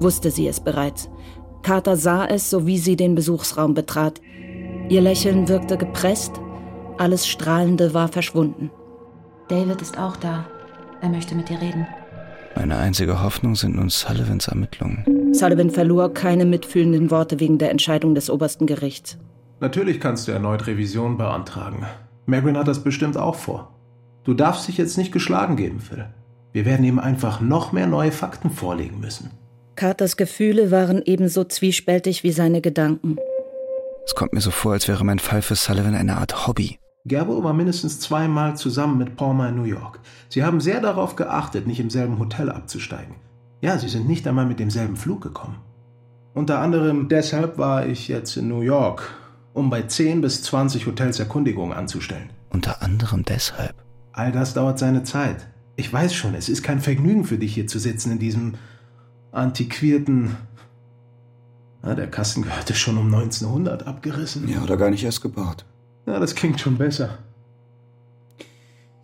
wusste sie es bereits. Carter sah es, so wie sie den Besuchsraum betrat. Ihr Lächeln wirkte gepresst, alles Strahlende war verschwunden. David ist auch da. Er möchte mit dir reden. Meine einzige Hoffnung sind nun Sullivans Ermittlungen. Sullivan verlor keine mitfühlenden Worte wegen der Entscheidung des obersten Gerichts. Natürlich kannst du erneut Revision beantragen. Magrin hat das bestimmt auch vor. Du darfst dich jetzt nicht geschlagen geben, Phil. Wir werden ihm einfach noch mehr neue Fakten vorlegen müssen. Carters Gefühle waren ebenso zwiespältig wie seine Gedanken. Es kommt mir so vor, als wäre mein Fall für Sullivan eine Art Hobby. Gerbo war mindestens zweimal zusammen mit Palmer in New York. Sie haben sehr darauf geachtet, nicht im selben Hotel abzusteigen. Ja, sie sind nicht einmal mit demselben Flug gekommen. Unter anderem deshalb war ich jetzt in New York, um bei 10 bis 20 Hotels Erkundigungen anzustellen. Unter anderem deshalb. All das dauert seine Zeit. Ich weiß schon, es ist kein Vergnügen für dich hier zu sitzen in diesem antiquierten. Na, der Kasten gehörte schon um 1900 abgerissen. Ja, oder gar nicht erst gebaut. Ja, das klingt schon besser.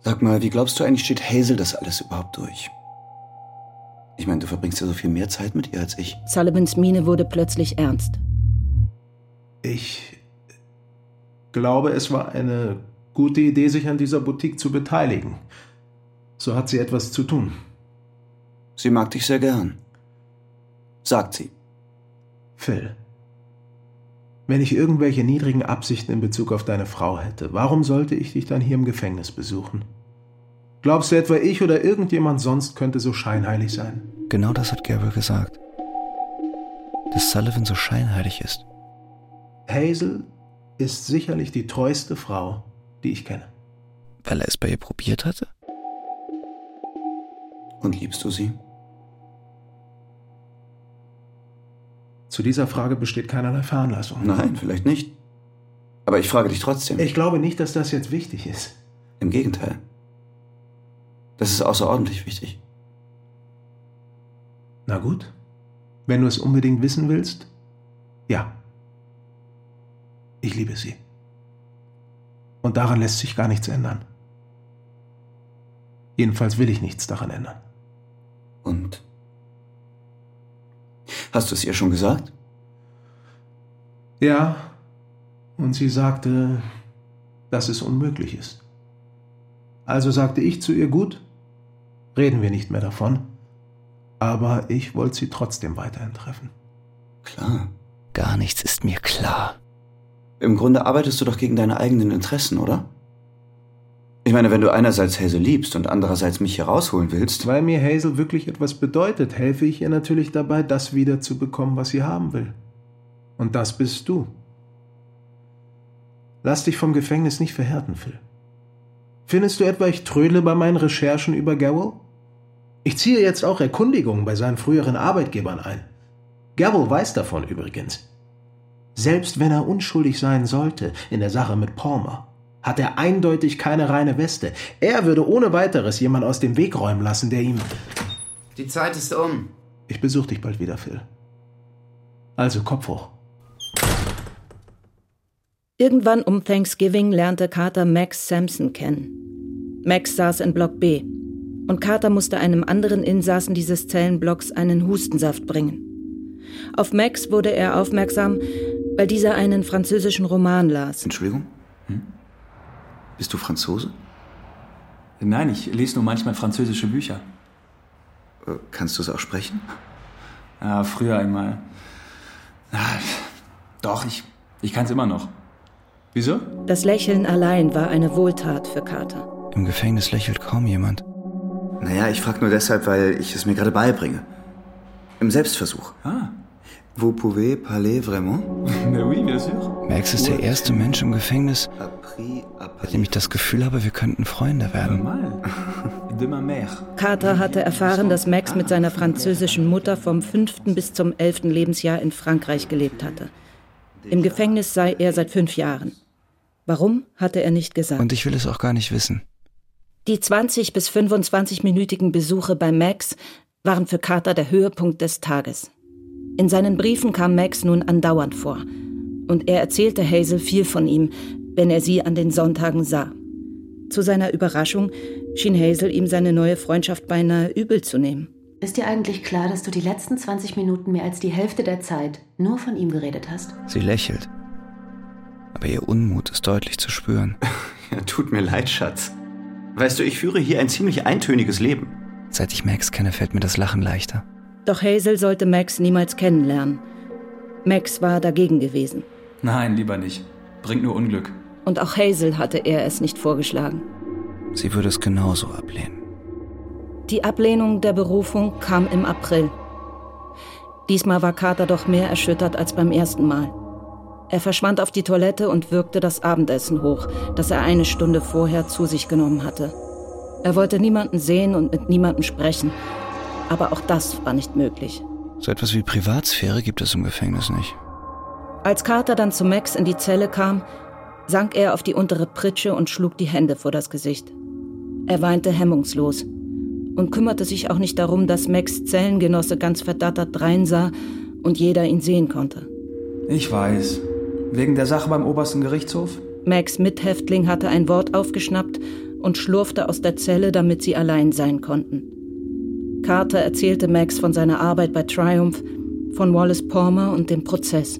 Sag mal, wie glaubst du eigentlich, steht Hazel das alles überhaupt durch? Ich meine, du verbringst ja so viel mehr Zeit mit ihr als ich. Sullivans Miene wurde plötzlich ernst. Ich glaube, es war eine gute Idee, sich an dieser Boutique zu beteiligen. So hat sie etwas zu tun. Sie mag dich sehr gern. Sagt sie. Phil, wenn ich irgendwelche niedrigen Absichten in Bezug auf deine Frau hätte, warum sollte ich dich dann hier im Gefängnis besuchen? Glaubst du etwa, ich oder irgendjemand sonst könnte so scheinheilig sein? Genau das hat Gabriel gesagt. Dass Sullivan so scheinheilig ist. Hazel ist sicherlich die treueste Frau, die ich kenne. Weil er es bei ihr probiert hatte? Und liebst du sie? Zu dieser Frage besteht keinerlei Veranlassung. Nein, vielleicht nicht. Aber ich frage dich trotzdem. Ich glaube nicht, dass das jetzt wichtig ist. Im Gegenteil. Das ist außerordentlich wichtig. Na gut. Wenn du es unbedingt wissen willst, ja. Ich liebe sie. Und daran lässt sich gar nichts ändern. Jedenfalls will ich nichts daran ändern. Und? Hast du es ihr schon gesagt? Ja. Und sie sagte, dass es unmöglich ist. Also sagte ich zu ihr, gut, reden wir nicht mehr davon. Aber ich wollte sie trotzdem weiterhin treffen. Klar. Gar nichts ist mir klar. Im Grunde arbeitest du doch gegen deine eigenen Interessen, oder? Ich meine, wenn du einerseits Hazel liebst und andererseits mich hier rausholen willst. Weil mir Hazel wirklich etwas bedeutet, helfe ich ihr natürlich dabei, das wiederzubekommen, was sie haben will. Und das bist du. Lass dich vom Gefängnis nicht verhärten, Phil. Findest du etwa, ich trödle bei meinen Recherchen über Garrow? Ich ziehe jetzt auch Erkundigungen bei seinen früheren Arbeitgebern ein. Garrow weiß davon übrigens. Selbst wenn er unschuldig sein sollte in der Sache mit Palmer, hat er eindeutig keine reine Weste. Er würde ohne weiteres jemand aus dem Weg räumen lassen, der ihm. Die Zeit ist um. Ich besuche dich bald wieder, Phil. Also Kopf hoch. Irgendwann um Thanksgiving lernte Carter Max Sampson kennen. Max saß in Block B und Carter musste einem anderen Insassen dieses Zellenblocks einen Hustensaft bringen. Auf Max wurde er aufmerksam, weil dieser einen französischen Roman las. Entschuldigung? Hm? Bist du Franzose? Nein, ich lese nur manchmal französische Bücher. Äh, kannst du es auch sprechen? Ja, früher einmal. Na, doch, ich, ich kann es immer noch. Wieso? Das Lächeln allein war eine Wohltat für Carter. Im Gefängnis lächelt kaum jemand. Naja, ich frage nur deshalb, weil ich es mir gerade beibringe. Im Selbstversuch. Ah. Vous pouvez parler vraiment? (laughs) Mais oui, bien sûr. Max ist der erste Mensch im Gefängnis, bei dem ich das Gefühl habe, wir könnten Freunde werden. Carter hatte erfahren, dass Max mit seiner französischen Mutter vom fünften bis zum elften Lebensjahr in Frankreich gelebt hatte. Im Gefängnis sei er seit fünf Jahren. Warum, hatte er nicht gesagt. Und ich will es auch gar nicht wissen. Die 20 bis 25-minütigen Besuche bei Max waren für Carter der Höhepunkt des Tages. In seinen Briefen kam Max nun andauernd vor. Und er erzählte Hazel viel von ihm, wenn er sie an den Sonntagen sah. Zu seiner Überraschung schien Hazel ihm seine neue Freundschaft beinahe übel zu nehmen. Ist dir eigentlich klar, dass du die letzten 20 Minuten mehr als die Hälfte der Zeit nur von ihm geredet hast? Sie lächelt. Aber ihr Unmut ist deutlich zu spüren. (laughs) ja, tut mir leid, Schatz. Weißt du, ich führe hier ein ziemlich eintöniges Leben. Seit ich Max kenne, fällt mir das Lachen leichter. Doch Hazel sollte Max niemals kennenlernen. Max war dagegen gewesen. Nein, lieber nicht. Bringt nur Unglück. Und auch Hazel hatte er es nicht vorgeschlagen. Sie würde es genauso ablehnen. Die Ablehnung der Berufung kam im April. Diesmal war Carter doch mehr erschüttert als beim ersten Mal. Er verschwand auf die Toilette und wirkte das Abendessen hoch, das er eine Stunde vorher zu sich genommen hatte. Er wollte niemanden sehen und mit niemandem sprechen, aber auch das war nicht möglich. So etwas wie Privatsphäre gibt es im Gefängnis nicht. Als Carter dann zu Max in die Zelle kam, sank er auf die untere Pritsche und schlug die Hände vor das Gesicht. Er weinte hemmungslos und kümmerte sich auch nicht darum, dass Max Zellengenosse ganz verdattert dreinsah und jeder ihn sehen konnte. Ich weiß. Wegen der Sache beim obersten Gerichtshof? Max Mithäftling hatte ein Wort aufgeschnappt und schlurfte aus der Zelle, damit sie allein sein konnten. Carter erzählte Max von seiner Arbeit bei Triumph, von Wallace Palmer und dem Prozess.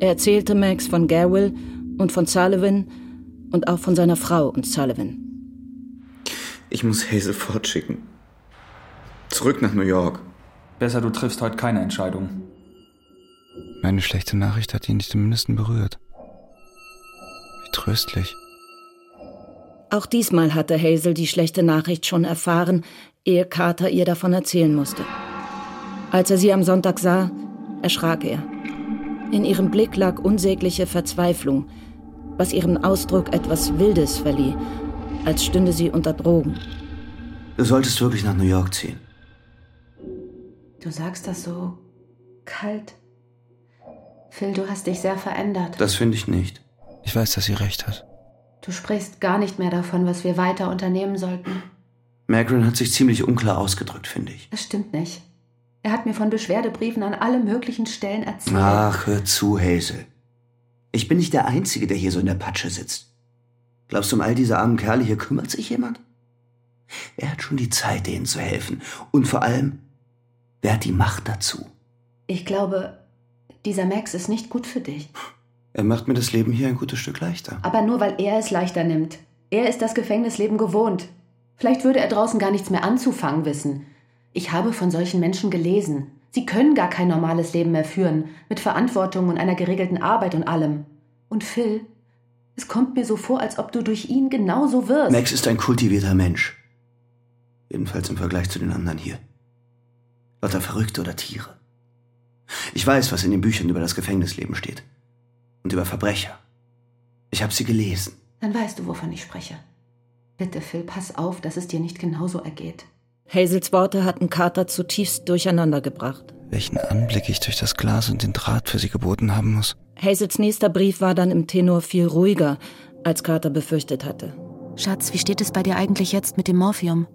Er erzählte Max von Garwell und von Sullivan und auch von seiner Frau und Sullivan. Ich muss Hazel fortschicken. Zurück nach New York. Besser, du triffst heute keine Entscheidung. Meine schlechte Nachricht hat ihn nicht im Mindesten berührt. Wie tröstlich. Auch diesmal hatte Hazel die schlechte Nachricht schon erfahren, ehe Carter ihr davon erzählen musste. Als er sie am Sonntag sah, erschrak er. In ihrem Blick lag unsägliche Verzweiflung, was ihrem Ausdruck etwas Wildes verlieh, als stünde sie unter Drogen. Du solltest wirklich nach New York ziehen. Du sagst das so kalt. Phil, du hast dich sehr verändert. Das finde ich nicht. Ich weiß, dass sie recht hat. Du sprichst gar nicht mehr davon, was wir weiter unternehmen sollten. Magrin hat sich ziemlich unklar ausgedrückt, finde ich. Das stimmt nicht. Er hat mir von Beschwerdebriefen an alle möglichen Stellen erzählt. Ach, hör zu, Hazel. Ich bin nicht der Einzige, der hier so in der Patsche sitzt. Glaubst du, um all diese armen Kerle hier kümmert sich jemand? Wer hat schon die Zeit, denen zu helfen? Und vor allem, wer hat die Macht dazu? Ich glaube, dieser Max ist nicht gut für dich. Er macht mir das Leben hier ein gutes Stück leichter. Aber nur weil er es leichter nimmt. Er ist das Gefängnisleben gewohnt. Vielleicht würde er draußen gar nichts mehr anzufangen wissen. Ich habe von solchen Menschen gelesen. Sie können gar kein normales Leben mehr führen, mit Verantwortung und einer geregelten Arbeit und allem. Und Phil, es kommt mir so vor, als ob du durch ihn genauso wirst. Max ist ein kultivierter Mensch. Jedenfalls im Vergleich zu den anderen hier. Lauter Verrückte oder Tiere. Ich weiß, was in den Büchern über das Gefängnisleben steht. Und über Verbrecher. Ich habe sie gelesen. Dann weißt du, wovon ich spreche. Bitte, Phil, pass auf, dass es dir nicht genauso ergeht. Hazels Worte hatten Carter zutiefst durcheinander gebracht. Welchen Anblick ich durch das Glas und den Draht für sie geboten haben muss. Hazels nächster Brief war dann im Tenor viel ruhiger, als Carter befürchtet hatte. Schatz, wie steht es bei dir eigentlich jetzt mit dem Morphium?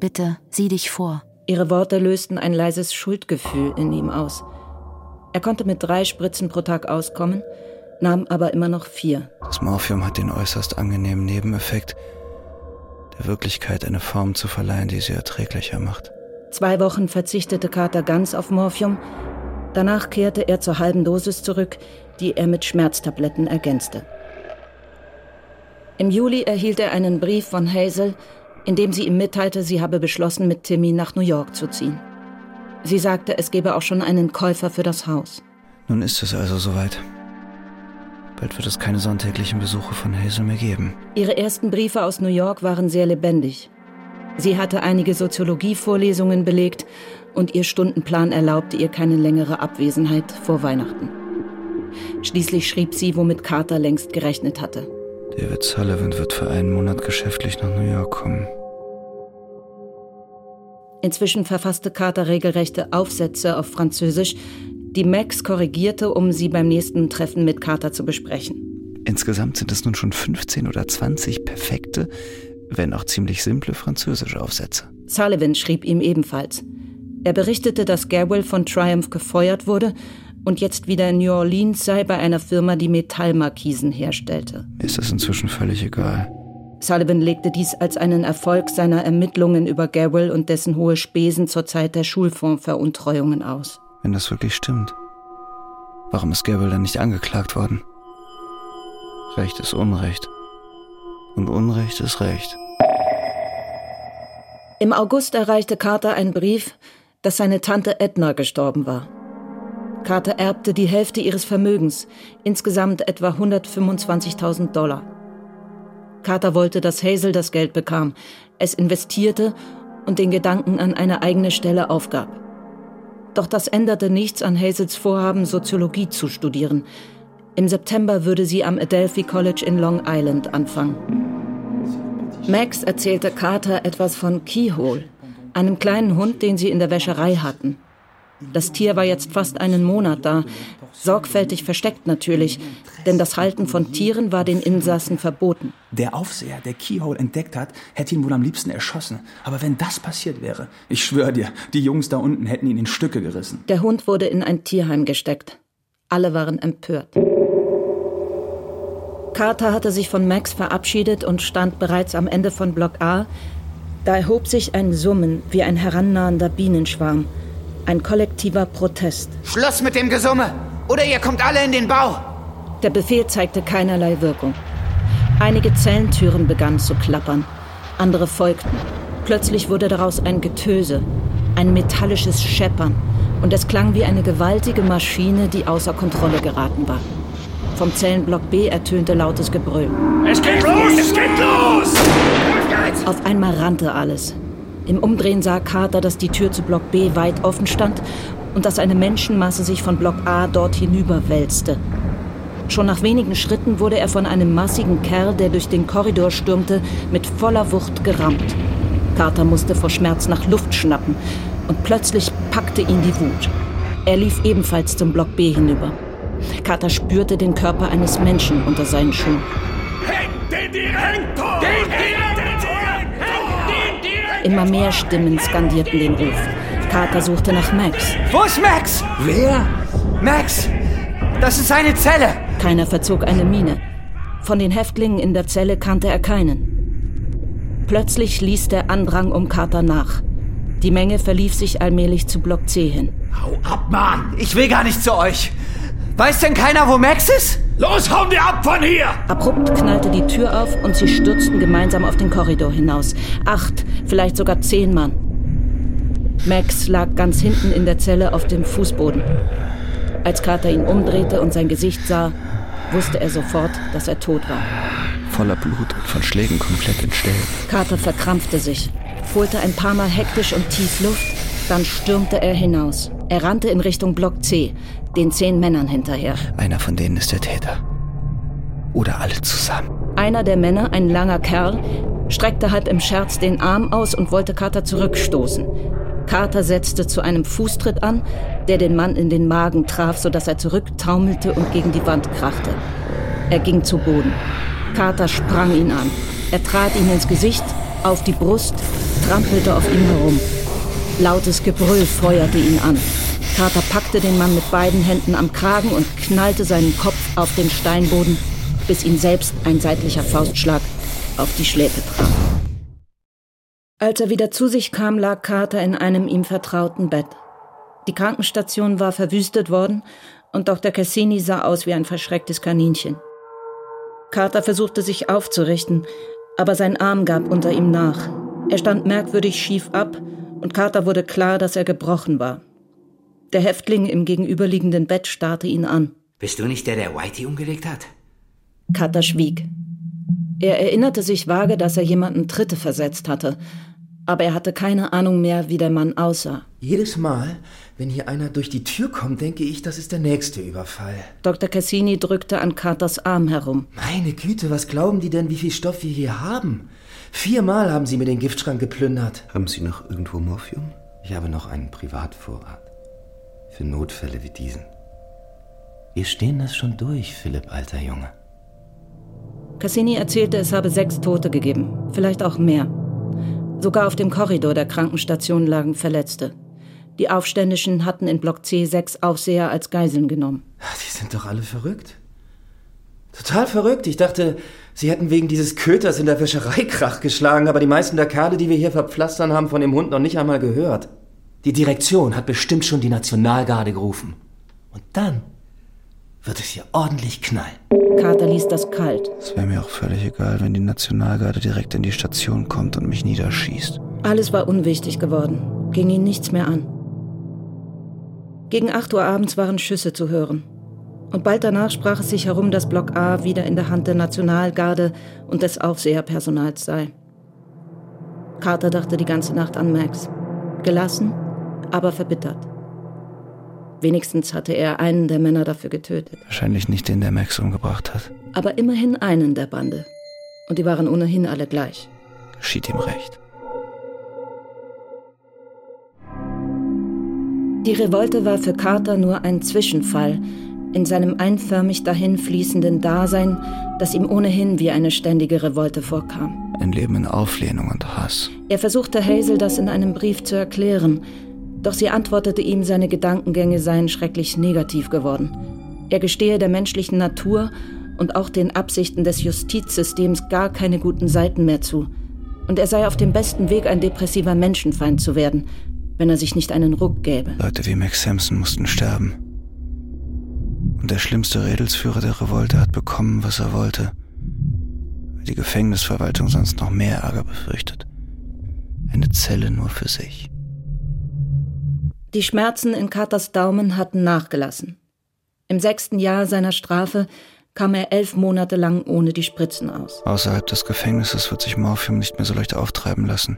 Bitte, sieh dich vor. Ihre Worte lösten ein leises Schuldgefühl in ihm aus. Er konnte mit drei Spritzen pro Tag auskommen, nahm aber immer noch vier. Das Morphium hat den äußerst angenehmen Nebeneffekt, der Wirklichkeit eine Form zu verleihen, die sie erträglicher macht. Zwei Wochen verzichtete Carter ganz auf Morphium. Danach kehrte er zur halben Dosis zurück, die er mit Schmerztabletten ergänzte. Im Juli erhielt er einen Brief von Hazel, in dem sie ihm mitteilte, sie habe beschlossen, mit Timmy nach New York zu ziehen. Sie sagte, es gebe auch schon einen Käufer für das Haus. Nun ist es also soweit. Bald wird es keine sonntäglichen Besuche von Hazel mehr geben. Ihre ersten Briefe aus New York waren sehr lebendig. Sie hatte einige Soziologievorlesungen belegt und ihr Stundenplan erlaubte ihr keine längere Abwesenheit vor Weihnachten. Schließlich schrieb sie, womit Carter längst gerechnet hatte. David Sullivan wird für einen Monat geschäftlich nach New York kommen. Inzwischen verfasste Carter regelrechte Aufsätze auf Französisch, die Max korrigierte, um sie beim nächsten Treffen mit Carter zu besprechen. Insgesamt sind es nun schon 15 oder 20 perfekte, wenn auch ziemlich simple französische Aufsätze. Sullivan schrieb ihm ebenfalls. Er berichtete, dass Garwell von Triumph gefeuert wurde und jetzt wieder in New Orleans sei bei einer Firma, die Metallmarkisen herstellte. Mir ist das inzwischen völlig egal. Sullivan legte dies als einen Erfolg seiner Ermittlungen über Garwell und dessen hohe Spesen zur Zeit der Schulfondsveruntreuungen aus. Wenn das wirklich stimmt, warum ist Garwell dann nicht angeklagt worden? Recht ist Unrecht. Und Unrecht ist Recht. Im August erreichte Carter ein Brief, dass seine Tante Edna gestorben war. Carter erbte die Hälfte ihres Vermögens, insgesamt etwa 125.000 Dollar. Carter wollte, dass Hazel das Geld bekam, es investierte und den Gedanken an eine eigene Stelle aufgab. Doch das änderte nichts an Hazels Vorhaben, Soziologie zu studieren. Im September würde sie am Adelphi College in Long Island anfangen. Max erzählte Carter etwas von Keyhole, einem kleinen Hund, den sie in der Wäscherei hatten. Das Tier war jetzt fast einen Monat da, sorgfältig versteckt natürlich, denn das Halten von Tieren war den Insassen verboten. Der Aufseher, der Keyhole entdeckt hat, hätte ihn wohl am liebsten erschossen. Aber wenn das passiert wäre, ich schwöre dir, die Jungs da unten hätten ihn in Stücke gerissen. Der Hund wurde in ein Tierheim gesteckt. Alle waren empört. Carter hatte sich von Max verabschiedet und stand bereits am Ende von Block A. Da erhob sich ein Summen wie ein herannahender Bienenschwarm. Ein kollektiver Protest. Schluss mit dem Gesumme! Oder ihr kommt alle in den Bau! Der Befehl zeigte keinerlei Wirkung. Einige Zellentüren begannen zu klappern. Andere folgten. Plötzlich wurde daraus ein Getöse, ein metallisches Scheppern. Und es klang wie eine gewaltige Maschine, die außer Kontrolle geraten war. Vom Zellenblock B ertönte lautes Gebrüll. Es geht los! Es geht los! Auf einmal rannte alles. Im Umdrehen sah Carter, dass die Tür zu Block B weit offen stand und dass eine Menschenmasse sich von Block A dort hinüberwälzte. Schon nach wenigen Schritten wurde er von einem massigen Kerl, der durch den Korridor stürmte, mit voller Wucht gerammt. Carter musste vor Schmerz nach Luft schnappen und plötzlich packte ihn die Wut. Er lief ebenfalls zum Block B hinüber. Carter spürte den Körper eines Menschen unter seinen Schuhen. Hängt den Direktor! Den Direktor! Hängt den Direktor! Immer mehr Stimmen skandierten den Ruf. Carter suchte nach Max. Wo ist Max? Wer? Max! Das ist seine Zelle! Keiner verzog eine Miene. Von den Häftlingen in der Zelle kannte er keinen. Plötzlich ließ der Andrang um Carter nach. Die Menge verlief sich allmählich zu Block C hin. Hau ab, Mann! Ich will gar nicht zu euch! Weiß denn keiner, wo Max ist? Los, hauen wir ab von hier! Abrupt knallte die Tür auf und sie stürzten gemeinsam auf den Korridor hinaus. Acht, vielleicht sogar zehn Mann. Max lag ganz hinten in der Zelle auf dem Fußboden. Als Carter ihn umdrehte und sein Gesicht sah, wusste er sofort, dass er tot war. Voller Blut und von Schlägen komplett entstellt. Carter verkrampfte sich, holte ein paar Mal hektisch und tief Luft, dann stürmte er hinaus. Er rannte in Richtung Block C, den zehn Männern hinterher. Einer von denen ist der Täter. Oder alle zusammen. Einer der Männer, ein langer Kerl, streckte halb im Scherz den Arm aus und wollte Carter zurückstoßen. Carter setzte zu einem Fußtritt an, der den Mann in den Magen traf, sodass er zurücktaumelte und gegen die Wand krachte. Er ging zu Boden. Carter sprang ihn an. Er trat ihm ins Gesicht, auf die Brust, trampelte auf ihm herum. Lautes Gebrüll feuerte ihn an. Carter packte den Mann mit beiden Händen am Kragen und knallte seinen Kopf auf den Steinboden, bis ihn selbst ein seitlicher Faustschlag auf die Schläfe traf. Als er wieder zu sich kam, lag Carter in einem ihm vertrauten Bett. Die Krankenstation war verwüstet worden und Dr. Cassini sah aus wie ein verschrecktes Kaninchen. Carter versuchte sich aufzurichten, aber sein Arm gab unter ihm nach. Er stand merkwürdig schief ab und Carter wurde klar, dass er gebrochen war. Der Häftling im gegenüberliegenden Bett starrte ihn an. Bist du nicht der, der Whitey umgelegt hat? Carter schwieg. Er erinnerte sich vage, dass er jemanden Tritte versetzt hatte, aber er hatte keine Ahnung mehr, wie der Mann aussah. Jedes Mal, wenn hier einer durch die Tür kommt, denke ich, das ist der nächste Überfall. Dr. Cassini drückte an Carters Arm herum. Meine Güte, was glauben die denn, wie viel Stoff wir hier haben? Viermal haben sie mir den Giftschrank geplündert. Haben Sie noch irgendwo Morphium? Ich habe noch einen Privatvorrat. Für Notfälle wie diesen. Wir stehen das schon durch, Philipp, alter Junge. Cassini erzählte, es habe sechs Tote gegeben, vielleicht auch mehr. Sogar auf dem Korridor der Krankenstation lagen Verletzte. Die Aufständischen hatten in Block C sechs Aufseher als Geiseln genommen. Die sind doch alle verrückt. Total verrückt. Ich dachte, sie hätten wegen dieses Köters in der Wäscherei Krach geschlagen, aber die meisten der Kerle, die wir hier verpflastern, haben von dem Hund noch nicht einmal gehört. Die Direktion hat bestimmt schon die Nationalgarde gerufen. Und dann wird es hier ordentlich knallen. Carter ließ das kalt. Es wäre mir auch völlig egal, wenn die Nationalgarde direkt in die Station kommt und mich niederschießt. Alles war unwichtig geworden, ging ihn nichts mehr an. Gegen 8 Uhr abends waren Schüsse zu hören. Und bald danach sprach es sich herum, dass Block A wieder in der Hand der Nationalgarde und des Aufseherpersonals sei. Carter dachte die ganze Nacht an Max. Gelassen, aber verbittert. Wenigstens hatte er einen der Männer dafür getötet. Wahrscheinlich nicht den, der Max umgebracht hat. Aber immerhin einen der Bande. Und die waren ohnehin alle gleich. Geschieht ihm recht. Die Revolte war für Carter nur ein Zwischenfall in seinem einförmig dahinfließenden Dasein, das ihm ohnehin wie eine ständige Revolte vorkam. Ein Leben in Auflehnung und Hass. Er versuchte Hazel das in einem Brief zu erklären, doch sie antwortete ihm, seine Gedankengänge seien schrecklich negativ geworden. Er gestehe der menschlichen Natur und auch den Absichten des Justizsystems gar keine guten Seiten mehr zu. Und er sei auf dem besten Weg, ein depressiver Menschenfeind zu werden, wenn er sich nicht einen Ruck gäbe. Leute wie Max Sampson mussten sterben. Und der schlimmste Redelsführer der Revolte hat bekommen, was er wollte. Weil die Gefängnisverwaltung sonst noch mehr Ärger befürchtet. Eine Zelle nur für sich. Die Schmerzen in Carters Daumen hatten nachgelassen. Im sechsten Jahr seiner Strafe kam er elf Monate lang ohne die Spritzen aus. Außerhalb des Gefängnisses wird sich Morphium nicht mehr so leicht auftreiben lassen.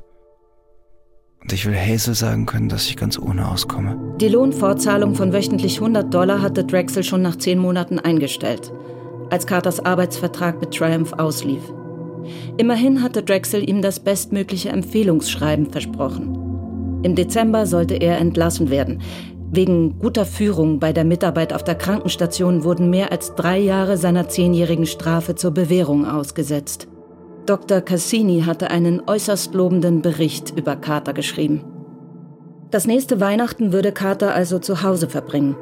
Und ich will Hazel sagen können, dass ich ganz ohne auskomme. Die Lohnfortzahlung von wöchentlich 100 Dollar hatte Drexel schon nach zehn Monaten eingestellt, als Carters Arbeitsvertrag mit Triumph auslief. Immerhin hatte Drexel ihm das bestmögliche Empfehlungsschreiben versprochen. Im Dezember sollte er entlassen werden. Wegen guter Führung bei der Mitarbeit auf der Krankenstation wurden mehr als drei Jahre seiner zehnjährigen Strafe zur Bewährung ausgesetzt. Dr. Cassini hatte einen äußerst lobenden Bericht über Carter geschrieben. Das nächste Weihnachten würde Carter also zu Hause verbringen.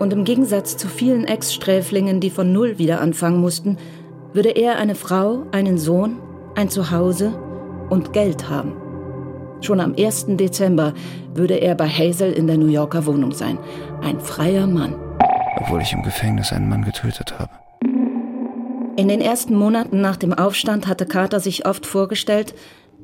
Und im Gegensatz zu vielen Ex-Sträflingen, die von Null wieder anfangen mussten, würde er eine Frau, einen Sohn, ein Zuhause und Geld haben. Schon am 1. Dezember würde er bei Hazel in der New Yorker Wohnung sein. Ein freier Mann. Obwohl ich im Gefängnis einen Mann getötet habe. In den ersten Monaten nach dem Aufstand hatte Carter sich oft vorgestellt,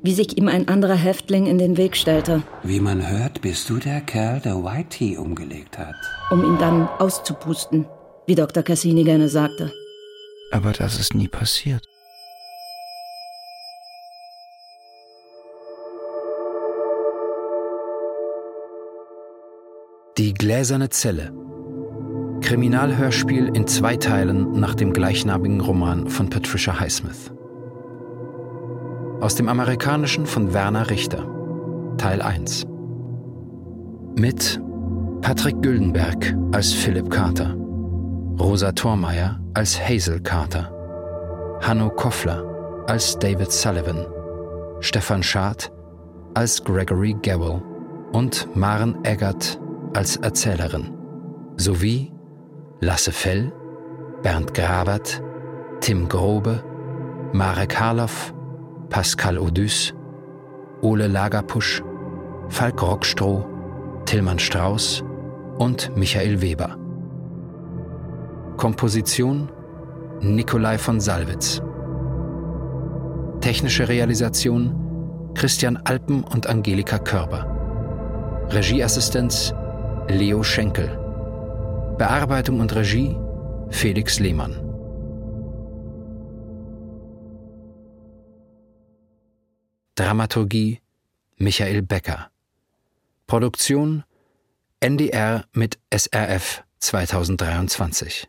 wie sich ihm ein anderer Häftling in den Weg stellte. Wie man hört, bist du der Kerl, der White Tea umgelegt hat. Um ihn dann auszupusten, wie Dr. Cassini gerne sagte. Aber das ist nie passiert. Die gläserne Zelle Kriminalhörspiel in zwei Teilen nach dem gleichnamigen Roman von Patricia Highsmith. Aus dem amerikanischen von Werner Richter. Teil 1. Mit Patrick Güldenberg als Philip Carter, Rosa Thormeyer als Hazel Carter, Hanno Koffler als David Sullivan, Stefan Schad als Gregory Gowell und Maren Eggert als Erzählerin, sowie Lasse Fell, Bernd Grabert, Tim Grobe, Marek Harloff, Pascal Odys, Ole Lagerpusch, Falk Rockstroh, Tillmann Strauß und Michael Weber. Komposition Nikolai von Salwitz. Technische Realisation Christian Alpen und Angelika Körber. Regieassistenz Leo Schenkel. Bearbeitung und Regie Felix Lehmann. Dramaturgie Michael Becker. Produktion NDR mit SRF 2023.